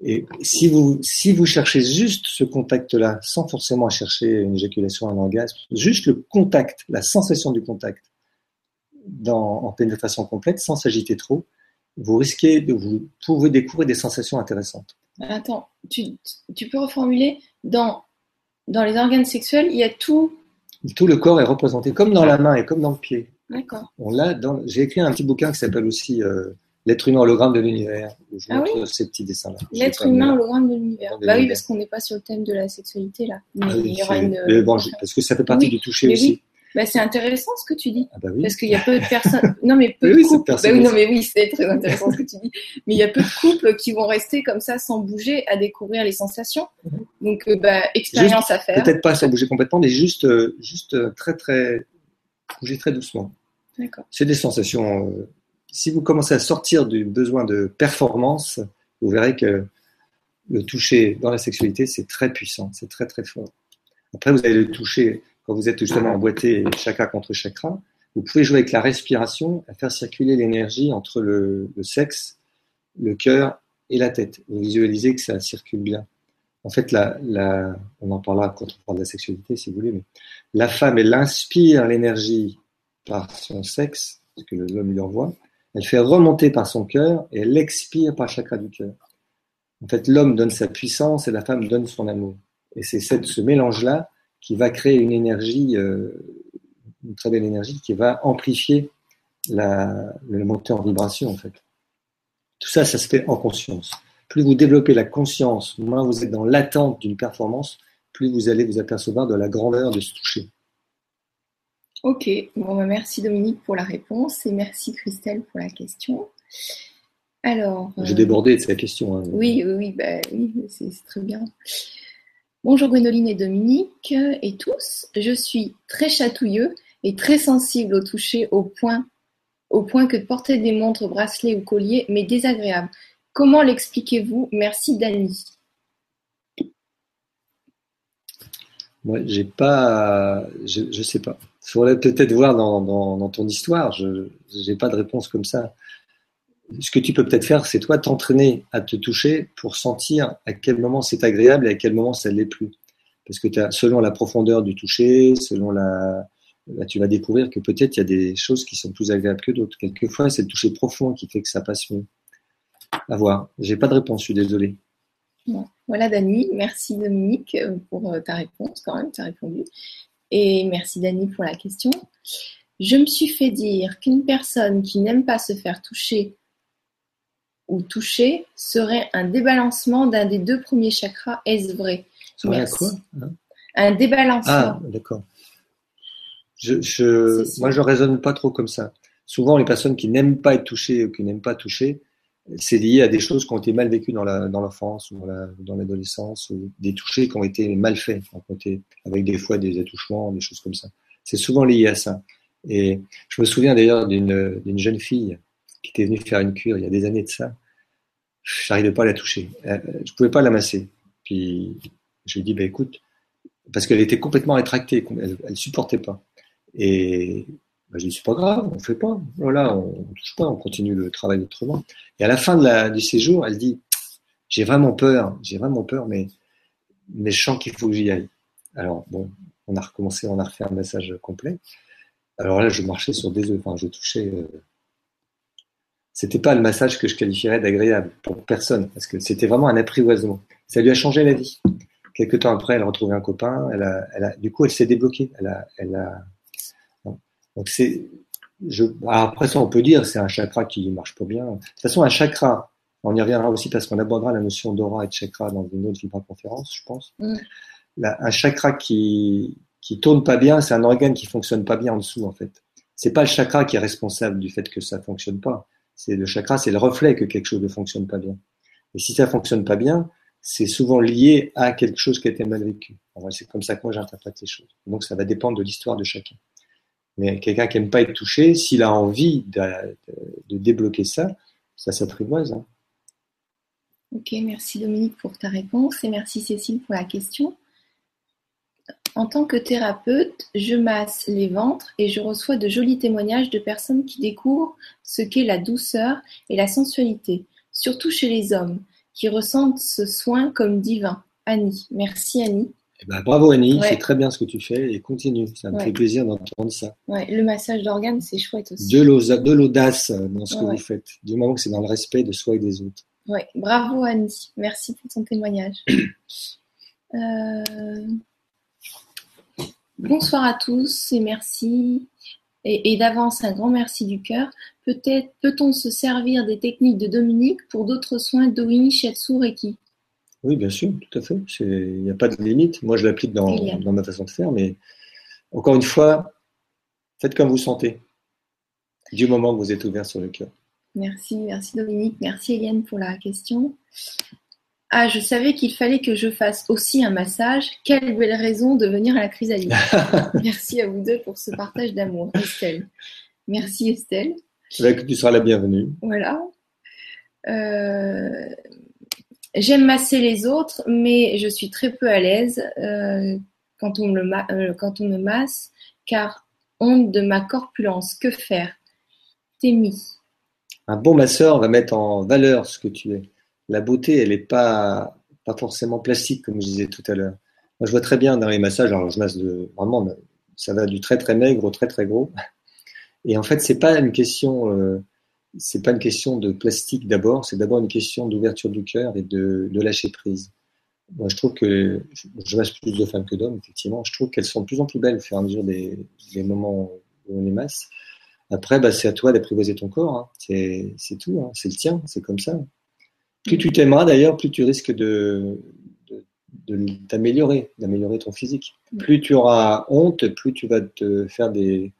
Et si vous, si vous cherchez juste ce contact-là, sans forcément chercher une éjaculation, un orgasme, juste le contact, la sensation du contact dans, en pénétration complète, sans s'agiter trop, vous risquez de vous pouvez découvrir des sensations intéressantes. Attends, tu, tu peux reformuler dans, dans les organes sexuels, il y a tout. Tout le corps est représenté comme dans la main et comme dans le pied. D'accord. On l'a dans. J'ai écrit un petit bouquin qui s'appelle aussi euh, L'être humain hologramme de l'univers, où je Ah montre ces petits dessins-là. L'être humain me- hologramme de l'univers. Bah oui, parce qu'on n'est pas sur le thème de la sexualité là. Mais Ah oui, il y aura une. mais bon, je- parce que ça fait partie Oui, du toucher aussi. oui. Bah, c'est intéressant ce que tu dis. Ah bah oui. Parce qu'il y a peu de personnes. Non, mais peu Oui, de couples. Bah oui, non, mais oui, c'est très intéressant ce que tu dis. Mais il y a peu de couples qui vont rester comme ça sans bouger à découvrir les sensations. Donc, euh, bah, expérience à faire. Peut-être pas sans bouger complètement, mais juste, euh, juste euh, très très bouger très doucement. D'accord. C'est des sensations. euh, si vous commencez à sortir du besoin de performance, vous verrez que le toucher dans la sexualité, c'est très puissant, c'est très très fort. Après, vous allez le toucher quand vous êtes justement emboîté chakra contre chakra. Vous pouvez jouer avec la respiration, à faire circuler l'énergie entre le, sexe, le cœur et la tête. Vous visualisez que ça circule bien. En fait, la, on en parlera quand on parle de la sexualité, si vous voulez, mais la femme, elle inspire l'énergie par son sexe, ce que l'homme lui envoie, elle fait remonter par son cœur et elle expire par chakra du cœur. En fait, l'homme donne sa puissance et la femme donne son amour. Et c'est ce mélange-là qui va créer une énergie, euh, une très belle énergie, qui va amplifier la, le moteur en vibration, en fait. Tout ça, ça se fait en conscience. Plus vous développez la conscience, moins vous êtes dans l'attente d'une performance, plus vous allez vous apercevoir de la grandeur de ce toucher. Ok. Bon, bah, merci Dominique pour la réponse et merci Christelle pour la question. Alors. J'ai euh, débordé de cette question. hein. Oui, oui, oui, bah, oui c'est très bien. Bonjour Gwénoline et Dominique et tous. Je suis très chatouilleux et très sensible au toucher au point, au point que porter des montres, bracelets ou colliers m'est désagréable. Comment l'expliquez-vous? Merci Dani. Moi, j'ai pas, je, je sais pas. Il faudrait peut-être voir dans, dans, dans, ton histoire. Je n'ai pas de réponse comme ça. Ce que tu peux peut-être faire, c'est toi t'entraîner à te toucher pour sentir à quel moment c'est agréable et à quel moment ça ne l'est plus. Parce que selon la profondeur du toucher, selon la, là, tu vas découvrir que peut-être il y a des choses qui sont plus agréables que d'autres. Quelquefois, c'est le toucher profond qui fait que ça passe mieux. À voir. J'ai pas de réponse, je suis désolé. Voilà, Dani. Merci, Dominique, pour ta réponse, quand même, tu as répondu. Et merci, Dani, pour la question. Je me suis fait dire qu'une personne qui n'aime pas se faire toucher ou toucher serait un débalancement d'un des deux premiers chakras. Est-ce vrai Merci. Quoi hein un débalancement. Ah, d'accord. Je, je, moi, je raisonne pas trop comme ça. Souvent, les personnes qui n'aiment pas être touchées ou qui n'aiment pas toucher, c'est lié à des choses qui ont été mal vécues dans l'enfance ou dans l'adolescence, ou des touchés qui ont été mal faits, avec des fois des attouchements, des choses comme ça. C'est souvent lié à ça. Et je me souviens d'ailleurs d'une jeune fille qui était venue faire une cure il y a des années de ça. Je n'arrivais pas à la toucher. Je pouvais pas la masser. Puis je lui ai dit, bah, écoute, parce qu'elle était complètement rétractée, elle, ne supportait pas. Et bah, je dis, c'est pas grave, on fait pas. Voilà, on, ne touche pas, on continue le travail autrement. Et à la fin de la, du séjour, elle dit, j'ai vraiment peur, j'ai vraiment peur, mais, mais je sens qu'il faut que j'y aille. Alors, bon, on a recommencé, on a refait un message complet. Alors là, je marchais sur des œufs, enfin, je touchais. Euh... C'était pas le massage que je qualifierais d'agréable pour personne, parce que c'était vraiment un apprivoisement. Ça lui a changé la vie. Quelques temps après, elle a retrouvé un copain. Elle a, elle a, du coup, elle s'est débloquée. Elle a, elle a, donc c'est, je, après ça on peut dire c'est un chakra qui marche pas bien. De toute façon un chakra, on y reviendra aussi parce qu'on abordera la notion d'aura et de chakra dans une autre vibra conférence, je pense. Mm. un chakra qui qui tourne pas bien, c'est un organe qui fonctionne pas bien en dessous en fait. C'est pas le chakra qui est responsable du fait que ça fonctionne pas. C'est le chakra, c'est le reflet que quelque chose ne fonctionne pas bien. Et si ça fonctionne pas bien, c'est souvent lié à quelque chose qui a été mal vécu. C'est comme ça que moi j'interprète les choses. Donc ça va dépendre de l'histoire de chacun. Mais quelqu'un qui n'aime pas être touché, s'il a envie de, débloquer ça, ça. Hein. Ok, merci Dominique pour ta réponse et merci Cécile pour la question. En tant que thérapeute, je masse les ventres et je reçois de jolis témoignages de personnes qui découvrent ce qu'est la douceur et la sensualité, surtout chez les hommes, qui ressentent ce soin comme divin. Annie, merci Annie. Eh ben, bravo Annie, c'est très bien ce que tu fais et continue. Ça me fait plaisir d'entendre ça. Ouais, le massage d'organes, c'est chouette aussi. De l'audace dans ce que vous faites, du moment que c'est dans le respect de soi et des autres. Oui, bravo Annie, merci pour ton témoignage. Euh, bonsoir à tous et merci. Et, d'avance, un grand merci du cœur. Peut-être peut-on se servir des techniques de Dominique pour d'autres soins d'Oini, Shiatsu, Reiki? Oui, bien sûr, tout à fait. Il n'y a pas de limite. Moi, je l'applique dans, dans, ma façon de faire, mais encore une fois, faites comme vous sentez, du moment que vous êtes ouvert sur le cœur. Merci, merci Dominique, merci Eliane pour la question. Ah, je savais qu'il fallait que je fasse aussi un massage. Quelle belle raison de venir à la chrysalide. merci à vous deux pour ce partage d'amour, Estelle. Merci Estelle. tu seras la bienvenue. Voilà. Euh, J'aime masser les autres, mais je suis très peu à l'aise euh, quand, on me euh, quand on me masse, car honte de ma corpulence. Que faire? Témi. Un bon masseur va mettre en valeur ce que tu es. La beauté, elle n'est pas, pas forcément plastique, comme je disais tout à l'heure. Moi, je vois très bien dans les massages, alors je masse de, vraiment, ça va du très très maigre au très très gros. Et en fait, c'est pas euh, pas une question de plastique d'abord, c'est d'abord une question d'ouverture du cœur et de, lâcher prise. Moi, je trouve que je masse plus de femmes que d'hommes, effectivement. Je trouve qu'elles sont de plus en plus belles au fur et à mesure des, moments où on les masse. Après, bah, c'est à toi d'apprivoiser ton corps. Hein. C'est tout, hein. c'est le tien, c'est comme ça. Plus tu t'aimeras d'ailleurs, plus tu risques de, t'améliorer, d'améliorer ton physique. Plus tu auras honte, plus tu vas te faire des,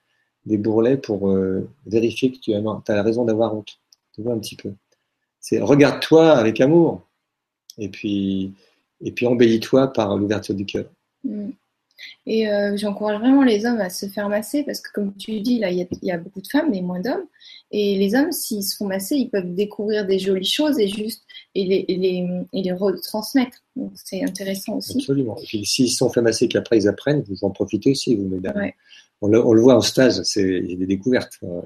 des bourrelets pour euh, vérifier que tu as, as raison d'avoir honte. Tu vois un petit peu. C'est regarde-toi avec amour et puis et puis embellis-toi par l'ouverture du cœur. Mm. Et euh, j'encourage vraiment les hommes à se faire masser parce que, comme tu dis, là, il y a, y a beaucoup de femmes mais moins d'hommes. Et les hommes, s'ils se font masser, ils peuvent découvrir des jolies choses et juste et les, et les, et les retransmettre. Donc c'est intéressant aussi. Absolument. Et puis s'ils se sont fait masser et qu'après ils apprennent, vous en profitez aussi, vous mesdames. Ouais. On, le, on le voit en stage, c'est il y a des découvertes. Euh,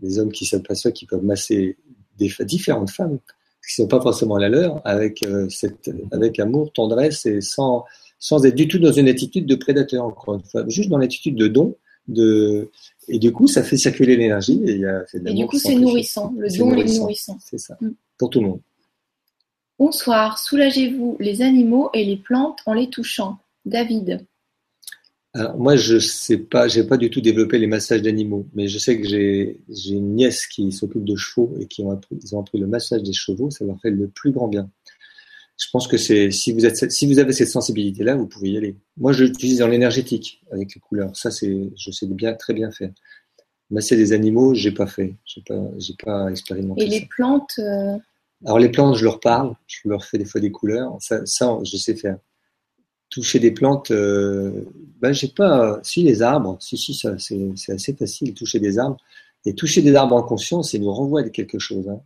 Les hommes qui s'aperçoivent qu'ils peuvent masser des différentes femmes qui ne sont pas forcément la leur, avec, euh, cette, avec amour, tendresse et sans, sans être du tout dans une attitude de prédateur, encore une fois, juste dans l'attitude de don. De... Et du coup, ça fait circuler l'énergie et il y a c'est de Et l'amour du coup, c'est nourrissant. Le don est nourrissant. C'est ça, Mm. pour tout le monde. Bonsoir, soulagez-vous les animaux et les plantes en les touchant. David. Alors, moi, je sais pas, j'ai pas du tout développé les massages d'animaux, mais je sais que j'ai j'ai une nièce qui s'occupe de chevaux et qui ont appris, ils ont appris le massage des chevaux, ça leur fait le plus grand bien. Je pense que c'est si vous êtes si vous avez cette sensibilité là, vous pouvez y aller. Moi, je l'utilise dans l'énergétique avec les couleurs. Ça, c'est je sais bien très bien faire. Masser des animaux, j'ai pas fait, j'ai pas j'ai pas expérimenté. Et ça. les plantes, euh, Alors les plantes, je leur parle, je leur fais des fois des couleurs, ça, ça je sais faire. Toucher des plantes, euh, ben j'ai pas. Si les arbres, si si ça c'est c'est assez facile toucher des arbres et toucher des arbres en conscience, ça nous renvoie à quelque chose. hein.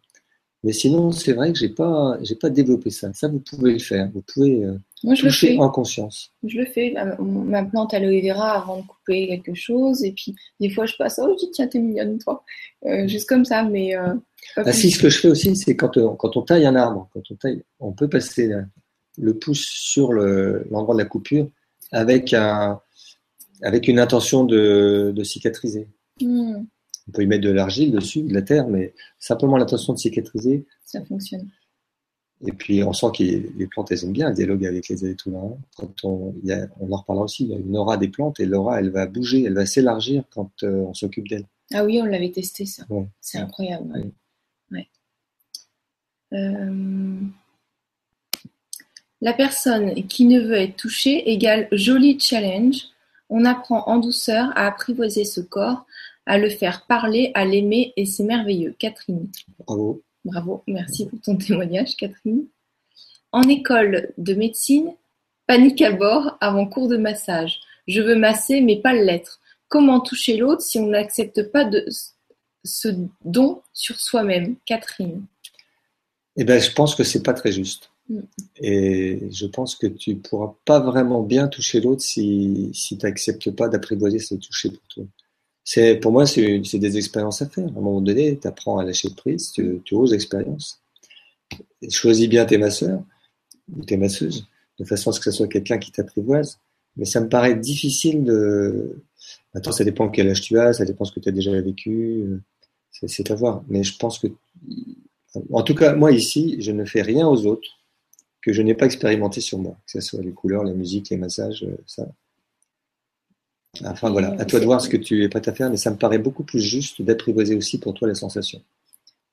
Mais sinon, c'est vrai que j'ai pas j'ai pas développé ça. Ça vous pouvez le faire. Vous pouvez euh, moi je le toucher fais. en conscience. Je le fais. Ma, plante aloe vera avant de couper quelque chose. Et puis, des fois, je passe, oh, je dis, tiens, t'es mignonne, toi. Euh, juste comme ça, mais. Euh, Ah si, ce que je fais aussi, c'est quand on, quand on taille un arbre, quand on taille, on peut passer le, le pouce sur le- l'endroit de la coupure avec un avec une intention de, de cicatriser. Hmm, On peut y mettre de l'argile dessus, de la terre, mais simplement l'intention de cicatriser. ça fonctionne. Et puis on sent que les plantes, elles aiment bien le dialogue avec les êtres humains. Quand on, y a, on en reparlera aussi, il y a une aura des plantes et l'aura, elle va bouger, elle va s'élargir quand euh, on s'occupe d'elle. Ah oui, on l'avait testé, ça. Ouais. C'est incroyable. ouais. Ouais. Ouais. Euh, La personne qui ne veut être touchée égale joli challenge. On apprend en douceur à apprivoiser ce corps, à le faire parler, à l'aimer et c'est merveilleux. Catherine. Bravo. Bravo, merci pour ton témoignage, Catherine. En école de médecine, panique à bord avant cours de massage. Je veux masser, mais pas l'être. Comment toucher l'autre si on n'accepte pas de ce don sur soi-même Catherine? Eh ben, je pense que c'est pas très juste. Mm. Et je pense que tu pourras pas vraiment bien toucher l'autre si, si tu n'acceptes pas d'apprivoiser ce toucher pour toi. C'est, pour moi, c'est, des expériences à faire. À un moment donné, tu apprends à lâcher prise, tu, tu oses l'expérience. Choisis bien tes masseurs ou tes masseuses, de façon à ce que ce soit quelqu'un qui t'apprivoise. Mais ça me paraît difficile de. Attends, ça dépend quel âge tu as, ça dépend ce que tu as déjà vécu. euh, C'est, c'est à voir. Mais je pense que en tout cas, moi ici, je ne fais rien aux autres que je n'ai pas expérimenté sur moi, que ce soit les couleurs, la musique, les massages, euh, ça. Enfin voilà, à toi de voir ce que tu es prêt à faire, mais ça me paraît beaucoup plus juste d'apprivoiser aussi pour toi les sensations.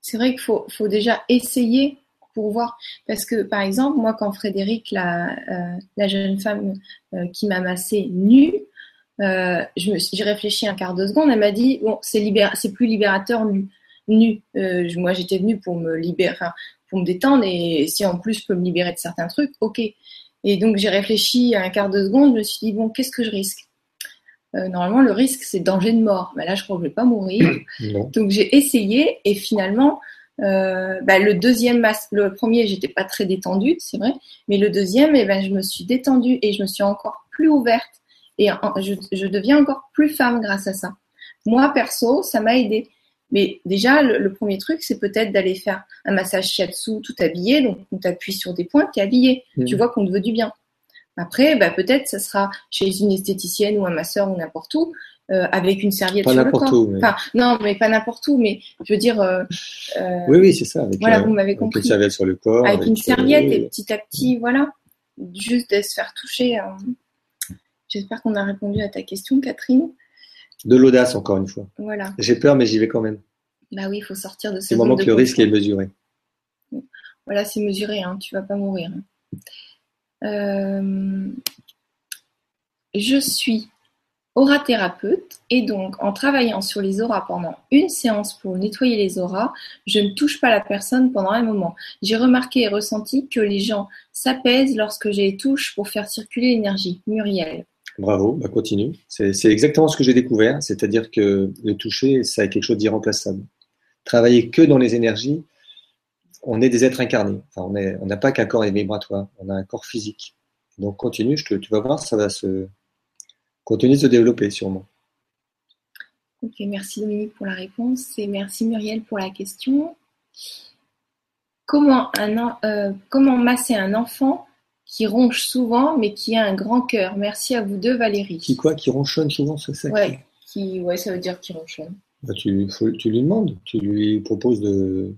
C'est vrai qu'il faut, déjà essayer pour voir. Parce que, par exemple, moi, quand Frédéric, la, euh, jeune femme euh, qui m'a massée nue, euh, j'ai réfléchi un quart de seconde, elle m'a dit, bon, c'est plus libérateur nu. moi, j'étais venue pour me libérer, pour me détendre, et si en plus je peux me libérer de certains trucs, ok. Et donc, j'ai réfléchi un quart de seconde, je me suis dit, bon, qu'est-ce que je risque? Euh, Normalement, le risque, c'est danger de mort. Mais là, je crois que je vais pas mourir. Non. Donc j'ai essayé et finalement, euh, bah, le deuxième mas- le premier, j'étais pas très détendue, c'est vrai, mais le deuxième, eh ben, je me suis détendue et je me suis encore plus ouverte et en- je, je deviens encore plus femme grâce à ça. Moi perso, ça m'a aidé. Mais déjà, le, le premier truc, c'est peut-être d'aller faire un massage shiatsu tout habillé, donc on t'appuie sur des points, t'es habillé, Mhm. tu vois qu'on te veut du bien. Après, bah, peut-être ça sera chez une esthéticienne ou un masseur ou n'importe où, euh, avec une serviette Pas sur le corps. où, mais- Enfin, non, mais pas n'importe où, mais je veux dire, euh, euh, Oui, oui, c'est ça. Avec, Voilà, vous m'avez compris. une serviette sur le corps. avec une serviette et petit à petit, voilà, juste de se faire toucher. J'espère qu'on a répondu à ta question, Catherine. De l'audace, encore une fois. Voilà. J'ai peur, mais j'y vais quand même. Bah oui, il faut sortir de C'est ce le moment que le risque est mesuré. Voilà, c'est mesuré, hein, tu vas pas mourir. Euh, je suis aurathérapeute et donc en travaillant sur les auras pendant une séance pour nettoyer les auras, je ne touche pas la personne pendant un moment. J'ai remarqué et ressenti que les gens s'apaisent lorsque je les touche pour faire circuler l'énergie. Muriel. Bravo, bah continue. C'est exactement ce que j'ai découvert, c'est-à-dire que le toucher, ça a quelque chose d'irremplaçable. Travailler que dans les énergies, on est des êtres incarnés. Enfin, on n'a pas qu'un corps vibratoire, on a un corps physique. Donc continue, je te, tu vas voir, ça va se continuer de se développer sûrement. Ok, merci Dominique pour la réponse et merci Muriel pour la question. Comment, un, euh, comment masser un enfant qui ronche souvent mais qui a un grand cœur? Merci à vous deux Valérie. Qui quoi? Qui ronchonne souvent, c'est ça ouais, qui, ouais, ça veut dire qu'il ronchonne. Bah, tu, tu lui demandes, tu lui proposes de,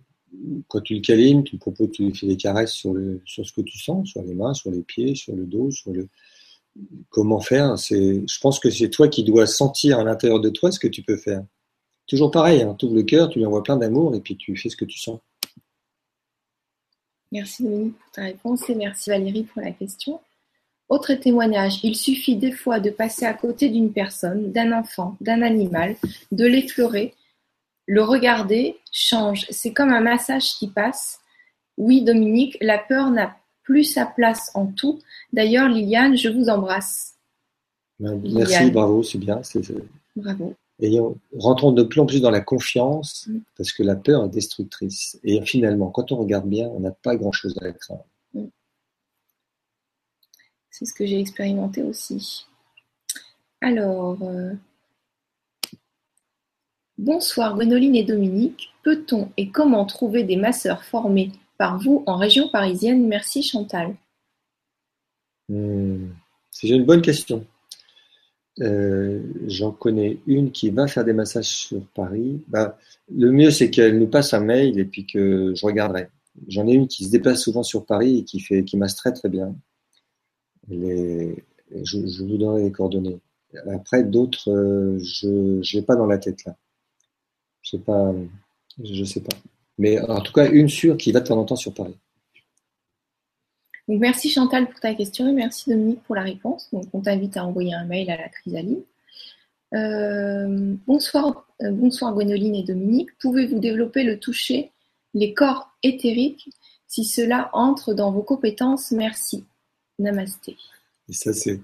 quand tu le câlines, tu proposes, tu lui fais des caresses sur, sur ce que tu sens, sur les mains, sur les pieds, sur le dos, sur le. Comment faire C'est, je pense que c'est toi qui dois sentir à l'intérieur de toi ce que tu peux faire. Toujours pareil, hein, tu ouvres le cœur, tu lui envoies plein d'amour et puis tu fais ce que tu sens. Merci Dominique pour ta réponse et merci Valérie pour la question. Autre témoignage, il suffit des fois de passer à côté d'une personne, d'un enfant, d'un animal, de l'effleurer le regarder change, c'est comme un massage qui passe. Oui, Dominique, la peur n'a plus sa place en tout. D'ailleurs, Liliane, je vous embrasse. Ben, merci, bravo, c'est bien. Bravo. Et rentrons de plus en plus dans la confiance, mm. parce que la peur est destructrice. Et finalement, quand on regarde bien, on n'a pas grand-chose à craindre. Mm. C'est ce que j'ai expérimenté aussi. Alors, euh, Bonsoir Gwénoline et Dominique, peut-on et comment trouver des masseurs formés par vous en région parisienne? Merci Chantal. Hmm, c'est une bonne question. Euh, j'en connais une qui va faire des massages sur Paris. Bah, le mieux, c'est qu'elle nous passe un mail et puis que je regarderai. J'en ai une qui se déplace souvent sur Paris et qui, fait, qui masse très très bien. je, vous donnerai les coordonnées. Après, d'autres, euh, je n'ai pas dans la tête là. Je sais pas, je sais pas. Mais en tout cas, une sûre qui va de temps en temps sur Paris. Donc, merci Chantal pour ta question et merci Dominique pour la réponse. Donc, on t'invite à envoyer un mail à la chrysaline. Euh, bonsoir, euh, bonsoir Gwénoline et Dominique. Pouvez-vous développer le toucher, les corps éthériques, si cela entre dans vos compétences? Merci. Namasté. Et ça, c'est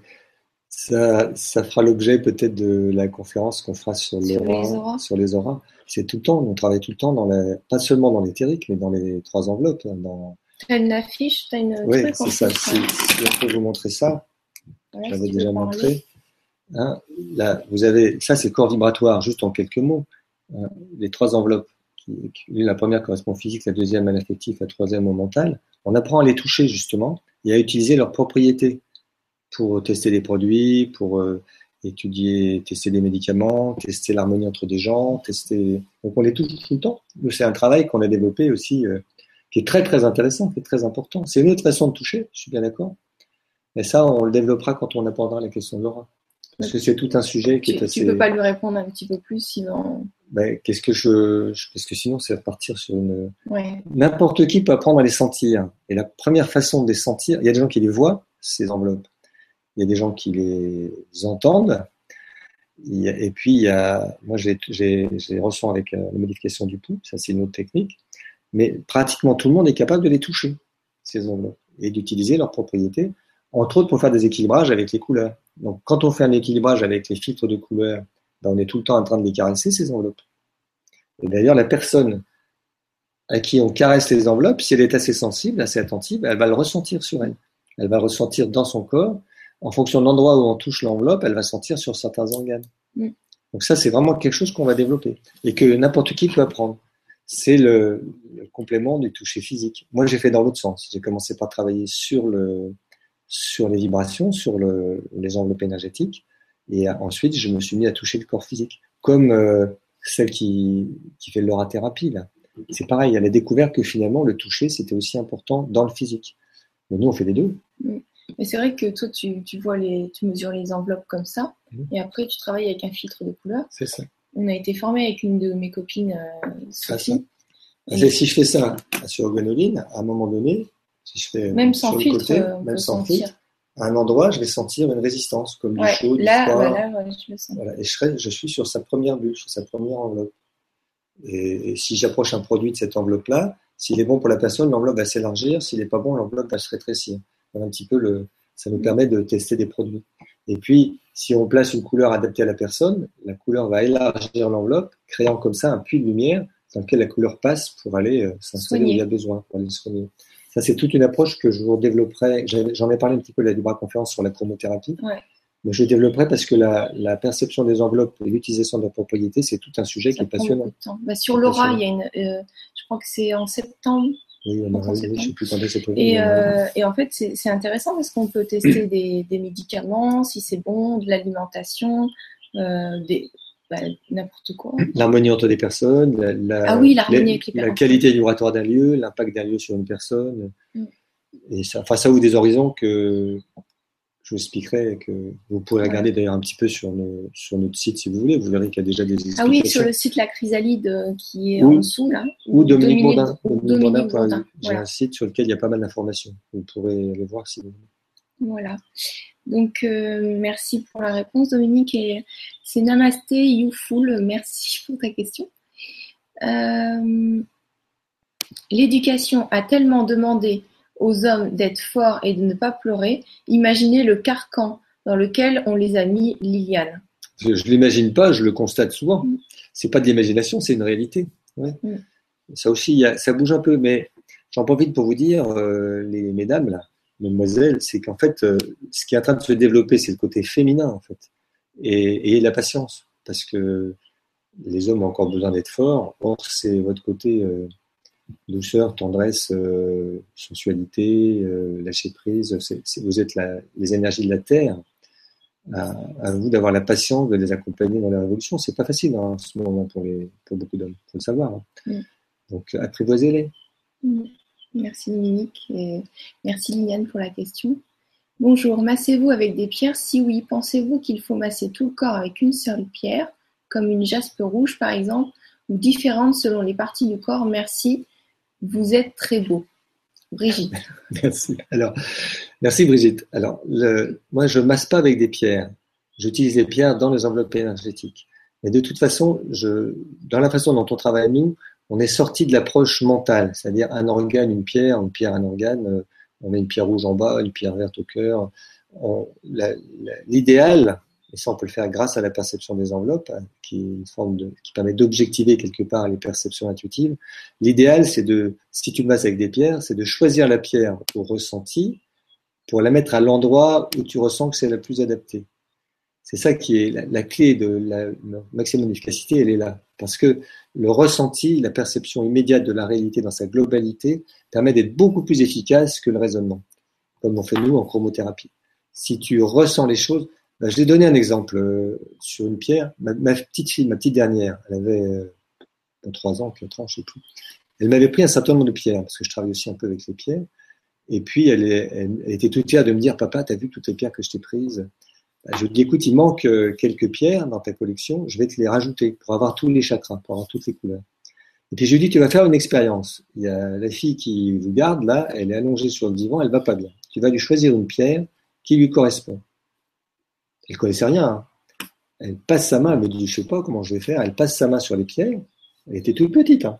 ça, ça fera l'objet peut-être de la conférence qu'on fera sur, sur, les auras. Sur les auras. C'est tout le temps, on travaille tout le temps dans la, pas seulement dans l'éthérique, mais dans les trois enveloppes. Hein, dans... T'as une affiche, t'as une. Oui, c'est ça. Si, je peux vous montrer ça, j'avais déjà montré. Hein, là, vous avez, ça c'est corps vibratoire, juste en quelques mots. Hein, les trois enveloppes. Qui, la première correspond au physique, la deuxième à l'affectif, la troisième au mental. On apprend à les toucher justement et à utiliser leurs propriétés pour tester des produits, pour euh, étudier, tester des médicaments, tester l'harmonie entre des gens, tester. Donc on les touche tout le temps. C'est un travail qu'on a développé aussi, euh, qui est très très intéressant, qui est très important. C'est une autre façon de toucher, je suis bien d'accord. Mais ça, on le développera quand on abordera la question de Laura. Parce que c'est tout un sujet qui est assez. Tu peux pas lui répondre un petit peu plus, sinon. Ben, qu'est-ce que je, parce que sinon, c'est repartir sur une. N'importe qui peut apprendre à les sentir. Et la première façon de les sentir, il y a des gens qui les voient, ces enveloppes il y a des gens qui les entendent. et puis, il y a, moi, j'ai ressens avec euh, la modification du pouls, ça c'est une autre technique, mais pratiquement tout le monde est capable de les toucher, ces enveloppes, et d'utiliser leurs propriétés, entre autres pour faire des équilibrages avec les couleurs. Donc, quand on fait un équilibrage avec les filtres de couleurs, ben, on est tout le temps en train de les caresser, ces enveloppes. Et d'ailleurs, la personne à qui on caresse les enveloppes, si elle est assez sensible, assez attentive, elle va le ressentir sur elle. Elle va ressentir dans son corps en fonction de l'endroit où on touche l'enveloppe, elle va sentir sur certains organes. Mm. Donc ça, c'est vraiment quelque chose qu'on va développer et que n'importe qui peut apprendre. C'est le, complément du toucher physique. Moi, j'ai fait dans l'autre sens. J'ai commencé par travailler sur le sur les vibrations, sur le, les enveloppes énergétiques, et ensuite je me suis mis à toucher le corps physique, comme euh, celle qui, qui fait l'orathérapie là. C'est pareil, elle a découvert que finalement le toucher c'était aussi important dans le physique. Mais nous on fait les deux. Mais c'est vrai que toi, tu, tu, vois les, tu mesures les enveloppes comme ça, mhm. et après, tu travailles avec un filtre de couleur. C'est ça. On a été formé avec une de mes copines, euh, Sophie. Si je fais ça sur Gwenoline, à un moment donné, si je fais même sans filtre, même sans filtre, à un endroit, je vais sentir une résistance, comme du chaud, du là, froid. Voilà, je le sens. Voilà, et je, serai, je suis sur sa première bulle, sur sa première enveloppe. Et, si j'approche un produit de cette enveloppe-là, s'il est bon pour la personne, l'enveloppe va s'élargir. S'il n'est pas bon, l'enveloppe va se rétrécir un petit peu le, ça nous permet de tester des produits. Et puis, si on place une couleur adaptée à la personne, la couleur va élargir l'enveloppe, créant comme ça un puits de lumière dans lequel la couleur passe pour aller euh, s'installer où il y a besoin, pour aller soigner. Ça, c'est toute une approche que je vous développerai. J'en ai parlé un petit peu à la Libra conférence sur la chromothérapie. Ouais. Mais je développerai parce que la, la perception des enveloppes et l'utilisation de la propriété, c'est tout un sujet Ça qui est passionnant. Bah, sur Laura, il y a une, euh, je crois que c'est en septembre. Oui, on En aura- septembre. je sais plus quand est-ce que c'est prévu, Et, euh, et en fait, c'est intéressant parce qu'on peut tester des, des médicaments, si c'est bon, de l'alimentation, euh, des bah, n'importe quoi. L'harmonie entre des personnes, la, la- Ah oui, la- avec les la qualité vibratoire d'un lieu, l'impact d'un lieu sur une personne. Mm. Et ça, enfin, ça ouvre des horizons que je vous expliquerai, et que vous pourrez regarder d'ailleurs un petit peu sur, notre site si vous voulez. Vous verrez qu'il y a déjà des explications. Ah oui, sur le site La Chrysalide euh, qui est en dessous là. Ou Dominique. J'ai Voilà. un site sur lequel il y a pas mal d'informations. Vous pourrez aller voir si vous voulez. Voilà. Donc, euh, merci pour la réponse, Dominique. Et c'est Namasté Youful. Merci pour ta question. Euh, L'éducation a tellement demandé aux hommes d'être forts et de ne pas pleurer. Imaginez le carcan dans lequel on les a mis, Liliane. Je, je l'imagine pas, je le constate souvent. Mm. C'est pas de l'imagination, c'est une réalité. Ouais. Mm. Ça aussi, il y a- ça bouge un peu, mais j'en profite pour vous dire, euh, les mesdames là, mesdemoiselles, c'est qu'en fait, euh, ce qui est en train de se développer, c'est le côté féminin en fait, et, et la patience, parce que les hommes ont encore besoin d'être forts. Or, c'est votre côté euh, douceur, tendresse, euh, sensualité, euh, lâcher prise. vous êtes la- les énergies de la terre à, à vous d'avoir la patience de les accompagner dans leur évolution. C'est pas facile hein, en ce moment pour, les, pour beaucoup d'hommes, faut le savoir. hein. Mm. Donc apprivoisez-les. Mm. Merci Dominique et merci Liliane pour la question. Bonjour, massez-vous avec des pierres Si oui, pensez-vous qu'il faut masser tout le corps avec une seule pierre, comme une jaspe rouge par exemple, ou différentes selon les parties du corps? Merci, vous êtes très beau. Brigitte. Merci. Alors, merci Brigitte. Alors, le, moi, je masse pas avec des pierres. J'utilise les pierres dans les enveloppes énergétiques. Mais de toute façon, je, dans la façon dont on travaille nous, on est sorti de l'approche mentale, c'est-à-dire un organe, une pierre, une pierre, un organe. euh, On met une pierre rouge en bas, une pierre verte au cœur. L'idéal, et ça on peut le faire grâce à la perception des enveloppes, hein, qui est une forme de, qui permet d'objectiver quelque part les perceptions intuitives. L'idéal, c'est de, si tu masses avec des pierres, c'est de choisir la pierre au ressenti pour la mettre à l'endroit où tu ressens que c'est la plus adaptée. C'est ça qui est la, clé de la, maximum d'efficacité, elle est là. Parce que le ressenti, la perception immédiate de la réalité dans sa globalité permet d'être beaucoup plus efficace que le raisonnement, comme on fait nous en chromothérapie. Si tu ressens les choses, je vais donner un exemple euh, sur une pierre. Ma, ma petite fille, ma petite dernière, elle avait euh, 3 ans, 4 ans, je sais plus. Elle m'avait pris un certain nombre de pierres, parce que je travaille aussi un peu avec les pierres. Et puis, elle, elle, était toute fière de me dire, papa, t'as vu toutes les pierres que je t'ai prises? Ben, Je lui dis, écoute, il manque euh, quelques pierres dans ta collection, je vais te les rajouter pour avoir tous les chakras, pour avoir toutes les couleurs. Et puis je lui dis, tu vas faire une expérience. Il y a la fille qui vous garde, là, elle est allongée sur le divan, elle va pas bien. Tu vas lui choisir une pierre qui lui correspond. Elle connaissait rien. hein. Elle passe sa main, elle me dit, je sais pas comment je vais faire. Elle passe sa main sur les pierres. Elle était toute petite. Hein.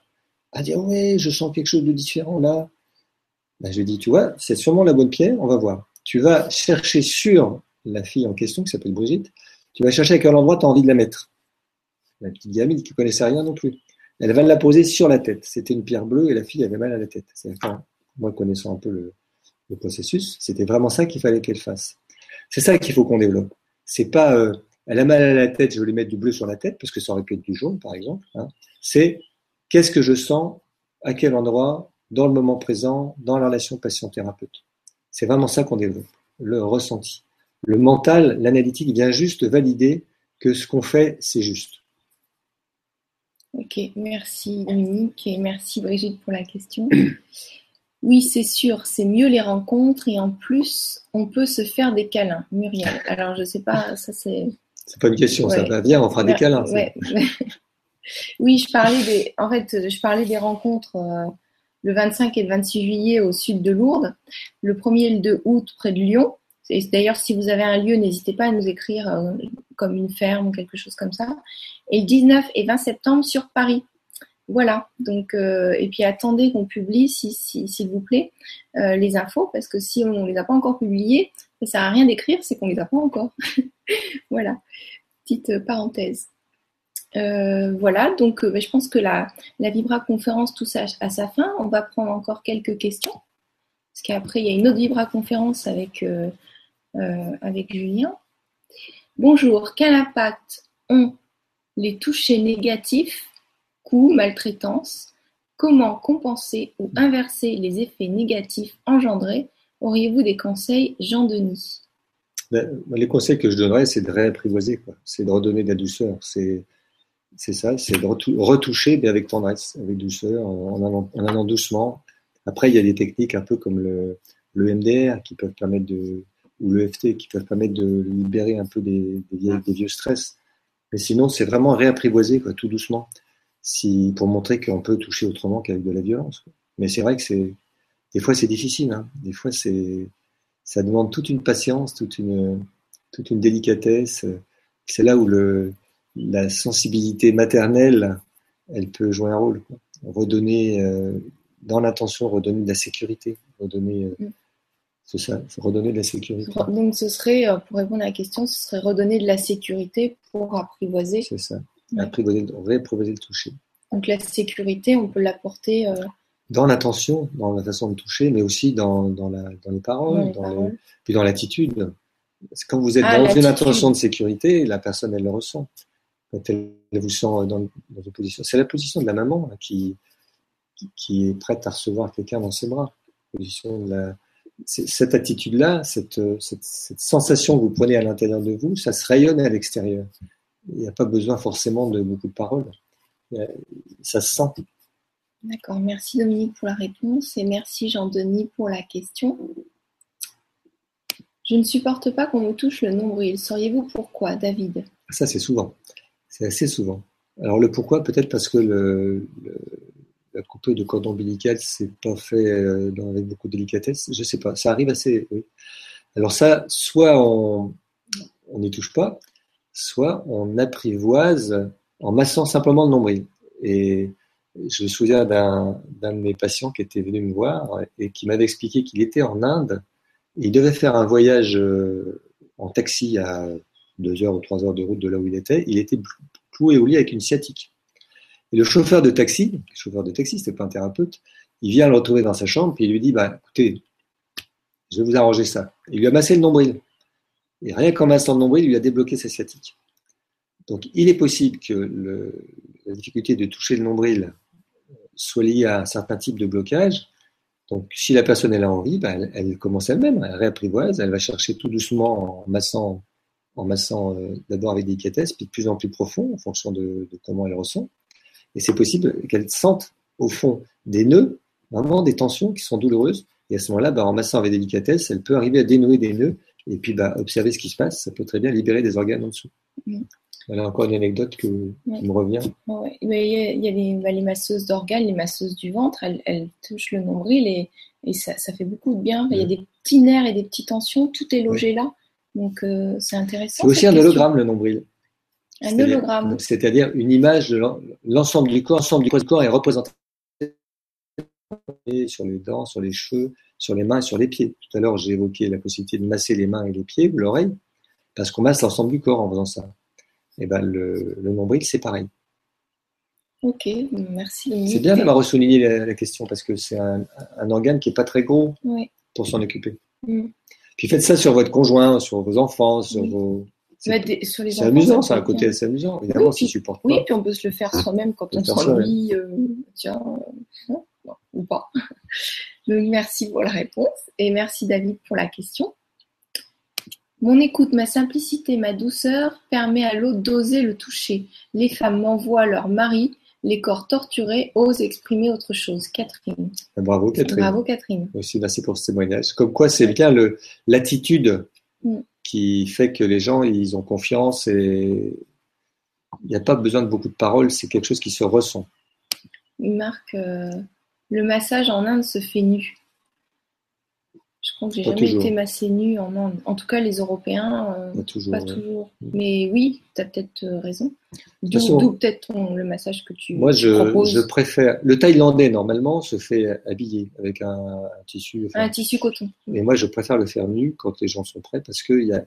Elle dit, ouais, je sens quelque chose de différent là. Ben, je lui dis, tu vois, c'est sûrement la bonne pierre, on va voir. Tu vas chercher sur la fille en question, qui s'appelle Brigitte, tu vas chercher à quel endroit tu as envie de la mettre. La petite gamine qui connaissait rien non plus. Elle va la poser sur la tête. C'était une pierre bleue et la fille avait mal à la tête. Moi, connaissant un peu le processus, c'était vraiment ça qu'il fallait qu'elle fasse. C'est ça qu'il faut qu'on développe. C'est pas, euh, elle a mal à la tête, je vais lui mettre du bleu sur la tête, parce que ça aurait pu être du jaune, par exemple. Hein. C'est qu'est-ce que je sens, à quel endroit, dans le moment présent, dans la relation patient-thérapeute. C'est vraiment ça qu'on développe, le ressenti. Le mental, l'analytique vient juste valider que ce qu'on fait, c'est juste. Ok, merci Dominique et merci Brigitte pour la question. Oui, c'est sûr, c'est mieux les rencontres et en plus, on peut se faire des câlins. Muriel. Alors, je sais pas, ça c'est. C'est pas une question, ça va bien, on fera des câlins. ouais. oui, je parlais des. En fait, je parlais des rencontres euh, le 25 et le 26 juillet au sud de Lourdes, le 1er et le 2 août près de Lyon. Et D'ailleurs, si vous avez un lieu, n'hésitez pas à nous écrire euh, comme une ferme ou quelque chose comme ça. Et le 19 et 20 septembre sur Paris. Voilà. Donc, euh, et puis attendez qu'on publie, s'il si, vous plaît, euh, les infos, parce que si on ne les a pas encore publiées, ça sert à rien d'écrire, c'est qu'on les a pas encore. voilà. Petite parenthèse. Euh, voilà, donc euh, je pense que la, la Vibra conférence touche à, sa fin. On va prendre encore quelques questions. Parce qu'après, il y a une autre Vibra conférence avec, avec Julien. Bonjour, quel impact ont les touchés négatifs, coups, maltraitance Comment compenser ou inverser les effets négatifs engendrés Auriez-vous des conseils, Jean-Denis? Ben, Les conseils que je donnerais, c'est de réapprivoiser, c'est de redonner de la douceur. C'est ça, c'est de retoucher, mais avec tendresse, avec douceur, en allant, en allant, doucement. Après, il y a des techniques un peu comme le, le MDR qui peuvent permettre de, ou le FT qui peuvent permettre de libérer un peu des, vieux stress. Mais sinon, c'est vraiment réapprivoiser, tout doucement, si, pour montrer qu'on peut toucher autrement qu'avec de la violence. Quoi. Mais c'est vrai que c'est, des fois, c'est difficile. Hein. Des fois, c'est, ça demande toute une patience, toute une, toute une délicatesse. C'est là où le, la sensibilité maternelle, elle peut jouer un rôle. Quoi. Redonner, euh, dans l'intention, redonner de la sécurité, redonner, euh, mm. c'est ça, redonner de la sécurité. Donc ce serait, euh, pour répondre à la question, ce serait redonner de la sécurité pour apprivoiser. C'est réapprivoiser le toucher. Donc la sécurité, on peut l'apporter. Euh... Dans l'intention, dans la façon de toucher, mais aussi dans, dans, la, dans les paroles, les dans paroles. Le, puis dans l'attitude. Quand vous êtes Ah, dans une l'attitude. intention de sécurité, la personne, elle le ressent. Quand elle vous sent dans, dans une position. C'est la position de la maman hein, qui, qui, qui est prête à recevoir quelqu'un dans ses bras. Position de la, c'est- cette attitude-là, cette, cette, cette sensation que vous prenez à l'intérieur de vous, ça se rayonne à l'extérieur. Il n'y a pas besoin forcément de beaucoup de paroles. Ça se sent. D'accord, merci Dominique pour la réponse et merci Jean-Denis pour la question. Je ne supporte pas qu'on me touche le nombril. Sauriez-vous pourquoi, David? Ça, c'est souvent. C'est assez souvent. Alors, le pourquoi, peut-être parce que le, le, la coupée de cordon ombilical, c'est pas fait euh, dans- avec beaucoup de délicatesse. Je sais pas. Ça arrive assez, oui. Alors, ça, soit on n'y touche pas, soit on apprivoise en massant simplement le nombril. Et je me souviens d'un de mes patients qui était venu me voir et qui m'avait expliqué qu'il était en Inde. Et il devait faire un voyage euh, en taxi à deux heures ou trois heures de route de là où il était. Il était cloué au lit avec une sciatique. Et le chauffeur de taxi, le chauffeur de taxi, c'était pas un thérapeute, il vient le retrouver dans sa chambre puis il lui dit bah écoutez, je vais vous arranger ça. Il lui a massé le nombril. Et rien qu'en massant le nombril, il lui a débloqué sa sciatique. Donc il est possible que la difficulté de toucher le nombril soit liée à un certain type de blocage. Donc si la personne elle a envie, bah, elle, commence elle-même, elle réapprivoise, elle va chercher tout doucement en massant, en massant euh, d'abord avec délicatesse, puis de plus en plus profond en fonction de, de comment elle ressent. Et c'est possible qu'elle sente au fond des nœuds, vraiment des tensions qui sont douloureuses. Et à ce moment-là, bah, en massant avec délicatesse, elle peut arriver à dénouer des nœuds et puis bah, observer ce qui se passe. Ça peut très bien libérer des organes en dessous. Mm. Voilà encore une anecdote que, Ouais. qui me revient. Ouais, mais il y a, les, bah, les masseuses d'organes, les masseuses du ventre, elles, elles touchent le nombril et, et ça, ça fait beaucoup de bien. Il y a Mm. des petits nerfs et des petites tensions, tout est logé là. Donc euh, c'est intéressant. C'est aussi un hologramme, le nombril. Un hologramme. C'est-à-dire une image de l'en- l'ensemble du corps, l'ensemble du corps est représenté sur les dents, sur les cheveux, sur les mains et sur les pieds. Tout à l'heure, j'ai évoqué la possibilité de masser les mains et les pieds ou l'oreille, parce qu'on masse l'ensemble du corps en faisant ça. Et ben le, le nombril, c'est pareil. Ok, merci. C'est bien d'avoir souligné la, la question, parce que c'est un, un organe qui est pas très gros pour s'en occuper. Mm. Puis faites ça sur votre conjoint, sur vos enfants, sur Oui. vos... C'est amusant, ça c'est un côté assez amusant. Évidemment, Oui, supportent Oui, puis on peut se le faire soi-même quand on s'ennuie, euh, tiens, euh, non, non, ou pas. Donc merci pour la réponse et merci David pour la question. Mon écoute, ma simplicité, ma douceur permet à l'autre d'oser le toucher. Les femmes m'envoient leur mari, les corps torturés osent exprimer autre chose. Catherine. Bravo, Catherine. Bravo Catherine. Aussi, merci pour ce témoignage. Comme quoi, c'est bien l'attitude Mm. qui fait que les gens, ils ont confiance et il n'y a pas besoin de beaucoup de paroles, c'est quelque chose qui se ressent. Marc, euh, le massage en Inde se fait nu. Je crois que j'ai jamais toujours. été massée nue en Inde. En tout cas, les Européens, euh, Pas toujours. pas ouais. toujours. Mm. Mais oui, tu as peut-être euh, raison. D'où peut-être le massage que tu Moi, je, proposes. je préfère. Le Thaïlandais, normalement, se fait habiller avec un, un tissu. enfin, Un tissu coton. Mais moi, je préfère le faire nu quand les gens sont prêts parce qu'il y a,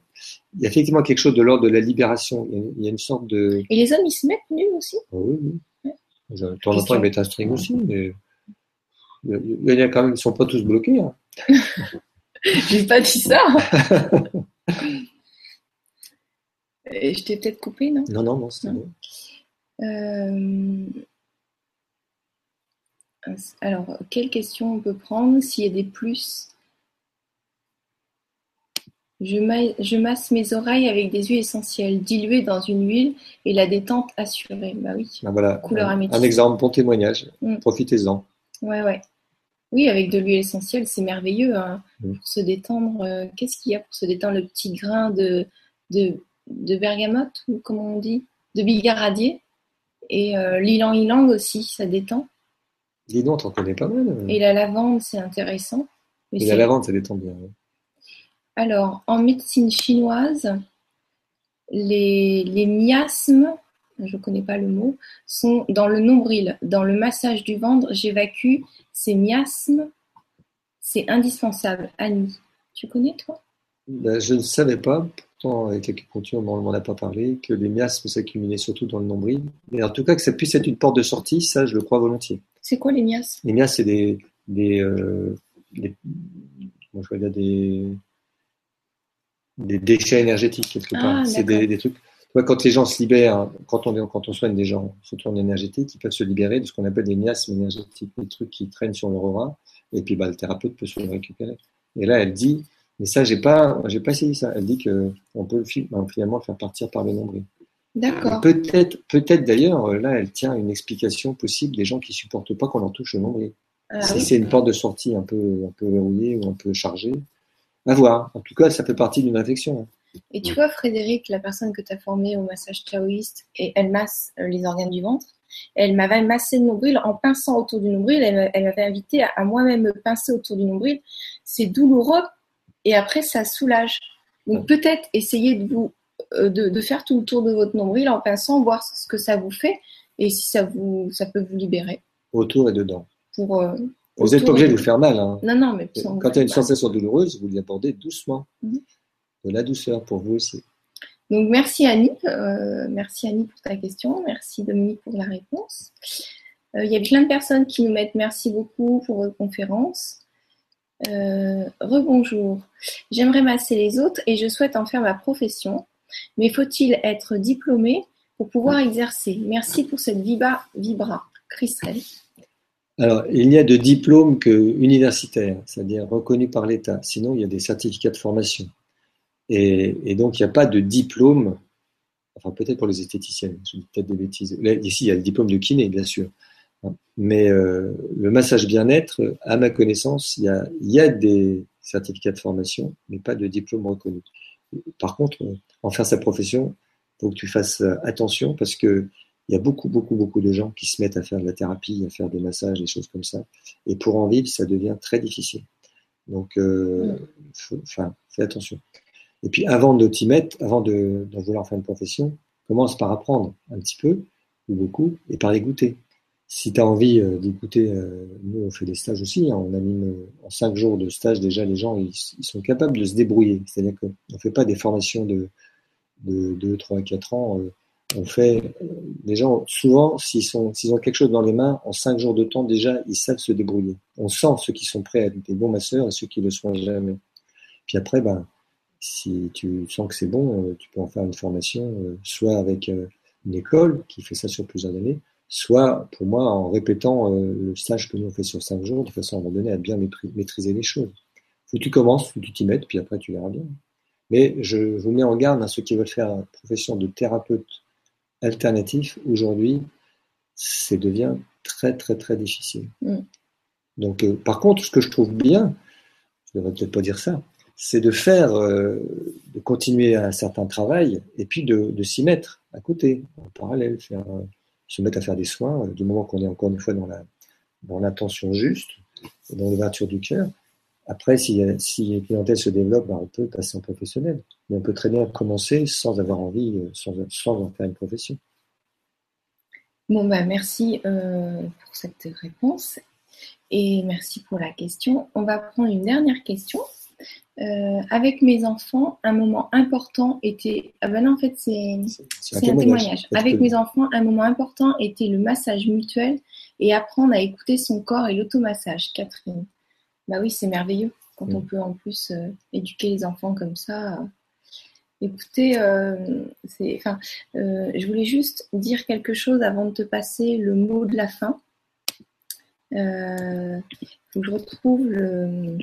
y a effectivement quelque chose de l'ordre de la libération. Il y a, il y a une sorte de. Et les hommes, ils se mettent nus aussi? Ah oui, oui. Ouais. Je- De temps en temps, ils mettent un string aussi, mais il y y a quand même, ils sont pas tous bloqués. hein. J'ai pas dit ça. Et je t'ai peut-être coupé, non? Non, non, non, c'est bon. Euh, Alors, quelle question on peut prendre s'il y a des plus? Je, ma- je masse mes oreilles avec des huiles essentielles diluées dans une huile et la détente assurée. Bah oui, Ah, voilà, Couleur un, améthyste. un exemple, bon témoignage. Mm. Profitez-en. ouais, ouais. Oui, avec de l'huile essentielle, c'est merveilleux hein, Mm. pour se détendre. euh, Qu'est-ce qu'il y a pour se détendre Le petit grain de, de, de bergamote, ou comment on dit De bigaradier. Et euh, l'ilang-ilang aussi, ça détend. Dis donc, t'en connais pas mal. Et la lavande, c'est intéressant. Et la lavande, ça détend bien. ouais. Alors, en médecine chinoise, les, les miasmes, je ne connais pas le mot, sont dans le nombril. Dans le massage du ventre, j'évacue ces miasmes. C'est indispensable. Annie, tu connais toi? Ben, je ne savais pas, pourtant avec l'acupuncture, on ne m'en a pas parlé, que les miasmes s'accumulaient surtout dans le nombril. Mais en tout cas, que ça puisse être une porte de sortie, ça, je le crois volontiers. C'est quoi les miasmes? Les miasmes, c'est des, des, euh, des, je vais dire, des, des déchets énergétiques, quelque part. Ah, c'est des trucs. Quand les gens se libèrent, quand on, quand on soigne des gens, surtout en énergétique, ils peuvent se libérer de ce qu'on appelle des miasmes énergétiques, des trucs qui traînent sur leur aura, et puis bah, le thérapeute peut se le récupérer. Et là, elle dit, mais ça, j'ai pas, j'ai pas essayé ça. Elle dit que on peut ben, finalement le faire partir par le nombril. D'accord. Peut-être, peut-être d'ailleurs, euh, là, elle tient une explication possible des gens qui supportent pas qu'on leur touche le nombril. Ah si oui. c'est une porte de sortie un peu, un peu verrouillée ou un peu chargée, à voir. En tout cas, ça fait partie d'une infection. Et tu vois, Frédéric, la personne que tu as formée au massage taoïste, et elle masse euh, les organes du ventre, elle m'avait massé le nombril en pinçant autour du nombril. Elle, m'a- elle m'avait invité à, à moi-même me pincer autour du nombril. C'est douloureux et après, ça soulage. Donc peut-être essayer de, vous, euh, de, de faire tout le tour de votre nombril en pinçant, voir ce que ça vous fait et si ça, vous, ça peut vous libérer. Autour et dedans. Pour, euh, Vous n'êtes pas obligé de vous faire mal. hein. Non, non, mais Quand il y a une sensation douloureuse, vous l'abordez doucement. Mhm. De la douceur pour vous aussi. Donc merci Annie, euh, merci Annie pour ta question, merci Dominique pour la réponse. Euh, il y a plein de personnes qui nous mettent merci beaucoup pour votre conférence. Euh, Rebonjour, j'aimerais masser les autres et je souhaite en faire ma profession, mais faut-il être diplômé pour pouvoir exercer? Merci pour cette vibra, vibra. Christelle. Alors, il n'y a de diplôme que universitaire, c'est-à-dire reconnu par l'État. Sinon, il y a des certificats de formation. Et, et donc, il n'y a pas de diplôme, enfin peut-être pour les esthéticiennes, je dis peut-être des bêtises. Là, ici, il y a le diplôme de kiné, bien sûr. Mais euh, le massage bien-être, à ma connaissance, il y, a, il y a des certificats de formation, mais pas de diplôme reconnu. Par contre, en faire sa profession, il faut que tu fasses attention parce que il y a beaucoup, beaucoup, beaucoup de gens qui se mettent à faire de la thérapie, à faire des massages, des choses comme ça. Et pour en vivre, ça devient très difficile. Donc, euh, faut- enfin, fais attention. Et puis, avant de t'y mettre, avant de, vouloir faire une profession, commence par apprendre un petit peu, ou beaucoup, et par les goûter. Si tu as envie euh, d'écouter, euh, nous, on fait des stages aussi, hein, on anime euh, en cinq jours de stage, déjà, les gens, ils, sont capables de se débrouiller. C'est-à-dire qu'on ne fait pas des formations de, de 2, 3, 4 ans. euh, on fait, euh, les gens, souvent, s'ils sont, ont quelque chose dans les mains, en cinq jours de temps, déjà, ils savent se débrouiller. On sent ceux qui sont prêts à être des bons masseurs et ceux qui le seront jamais. Puis après, ben, si tu sens que c'est bon, euh, tu peux en faire une formation, euh, soit avec euh, une école qui fait ça sur plusieurs années, soit, pour moi, en répétant le stage que nous on fait sur cinq jours, de façon à un moment donné à bien maîtri- maîtriser les choses. Faut que tu commences, faut que tu t'y mettes, puis après tu verras bien. Mais je vous mets en garde à ceux qui veulent faire la profession de thérapeute alternatif. Aujourd'hui, ça devient très très très difficile. Mm. Donc, euh, par contre, ce que je trouve bien, je devrais peut-être pas dire ça, c'est de faire, euh, de continuer un certain travail et puis de, s'y mettre à côté, en parallèle, euh, se mettre à faire des soins, euh, du moment qu'on est encore une fois dans l'intention juste, dans l'ouverture du cœur, Après, si, si une clientèle se développe, ben, on peut passer en professionnel. Mais on peut très bien commencer sans avoir envie, sans, sans en faire une profession. Bon, bah, merci pour cette réponse et merci pour la question. On va prendre une dernière question. Euh, avec mes enfants, un moment important était. Ah ben non, en fait, c'est C'est un témoignage. Avec mes enfants, un moment important était le massage mutuel et apprendre à écouter son corps et l'automassage. Catherine. Bah oui, c'est merveilleux quand Mm. on peut en plus euh, éduquer les enfants comme ça. Écoutez, euh, enfin, je voulais juste dire quelque chose avant de te passer le mot de la fin. Faut que je retrouve le,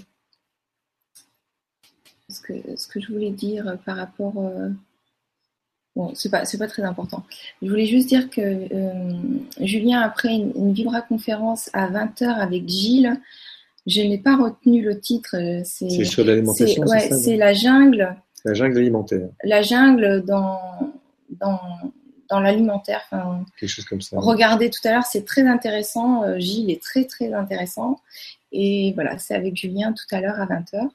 que, ce que je voulais dire par rapport. euh, Bon, c'est pas, pas très important. Je voulais juste dire que euh, Julien, après une, une Vibra conférence à 20h avec Gilles, je n'ai pas retenu le titre. euh, C'est, sur l'alimentation, c'est ouais, la jungle, La jungle alimentaire, la jungle dans, dans, dans l'alimentaire. Enfin, quelque chose comme ça. regardez tout à l'heure, c'est très intéressant. Euh, Gilles est très très intéressant. Et voilà, c'est avec Julien tout à l'heure à 20h.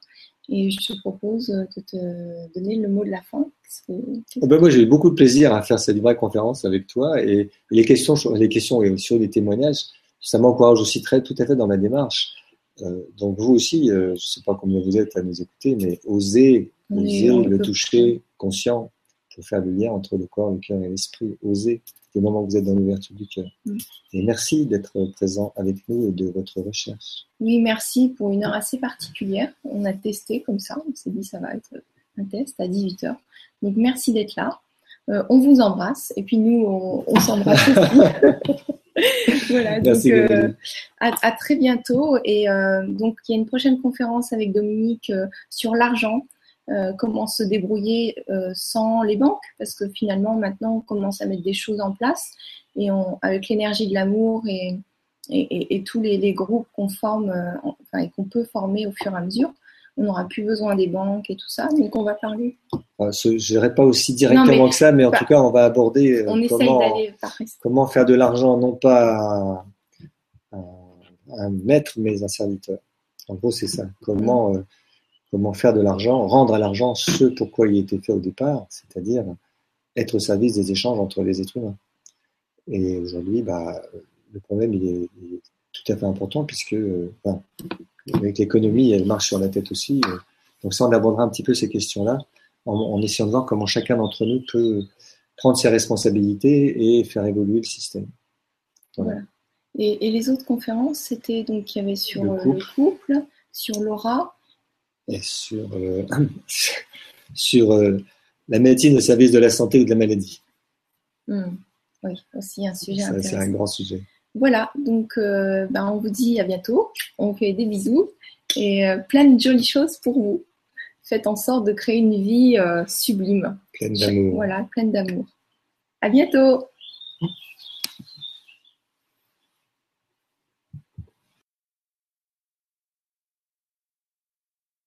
Et je te propose de te donner le mot de la fin. Que- Oh ben moi, j'ai eu beaucoup de plaisir à faire cette vraie conférence avec toi et les questions, sur- les questions et sur les témoignages, ça m'encourage aussi très tout à fait dans ma démarche. Euh, donc vous aussi, euh, je ne sais pas combien vous êtes à nous écouter, mais osez, osez le toucher conscient pour faire le lien entre le corps, le cœur et l'esprit. Osez des moments où vous êtes dans l'ouverture du cœur. Mm. Et merci d'être présent avec nous et de votre recherche. Oui, merci pour une heure assez particulière. On a testé comme ça. On s'est dit ça va être un test à 18h. Donc merci d'être là. Euh, on vous embrasse et puis nous on, on s'embrasse aussi. voilà, Merci, donc euh, à, à très bientôt. Et euh, donc il y a une prochaine conférence avec Dominique sur l'argent. Euh, comment se débrouiller euh, sans les banques parce que finalement maintenant on commence à mettre des choses en place et on, avec l'énergie de l'amour et, et, et- et tous les, les groupes qu'on forme euh, enfin, et qu'on peut former au fur et à mesure, on n'aura plus besoin des banques et tout ça. Donc on va parler. Enfin, ce- je n'irai pas aussi directement que ça, mais en bah, tout cas, on va aborder On comment, faire de l'argent non pas un, un- un maître, mais un serviteur. En gros, c'est ça. Comment, comment faire de l'argent, rendre à l'argent ce pourquoi il a été fait au départ, c'est-à-dire être au service des échanges entre les êtres humains. Et aujourd'hui, bah, le problème, il est, il est tout à fait important puisque, euh, enfin, avec l'économie, elle marche sur la tête aussi. euh. donc ça, on abordera un petit peu ces questions-là en, en essayant de voir comment chacun d'entre nous peut prendre ses responsabilités et faire évoluer le système. Voilà. Et, et les autres conférences, c'était donc il y avait sur Le euh, couple. le couple, sur l'aura. Et sur, euh, sur euh, la médecine au service de la santé ou de la maladie. Hmm. Oui, aussi un sujet Ça, C'est un grand sujet. Voilà, donc euh, ben, on vous dit à bientôt. On vous fait des bisous et plein de jolies choses pour vous. Faites en sorte de créer une vie sublime. Pleine d'amour. Voilà, pleine d'amour. À bientôt.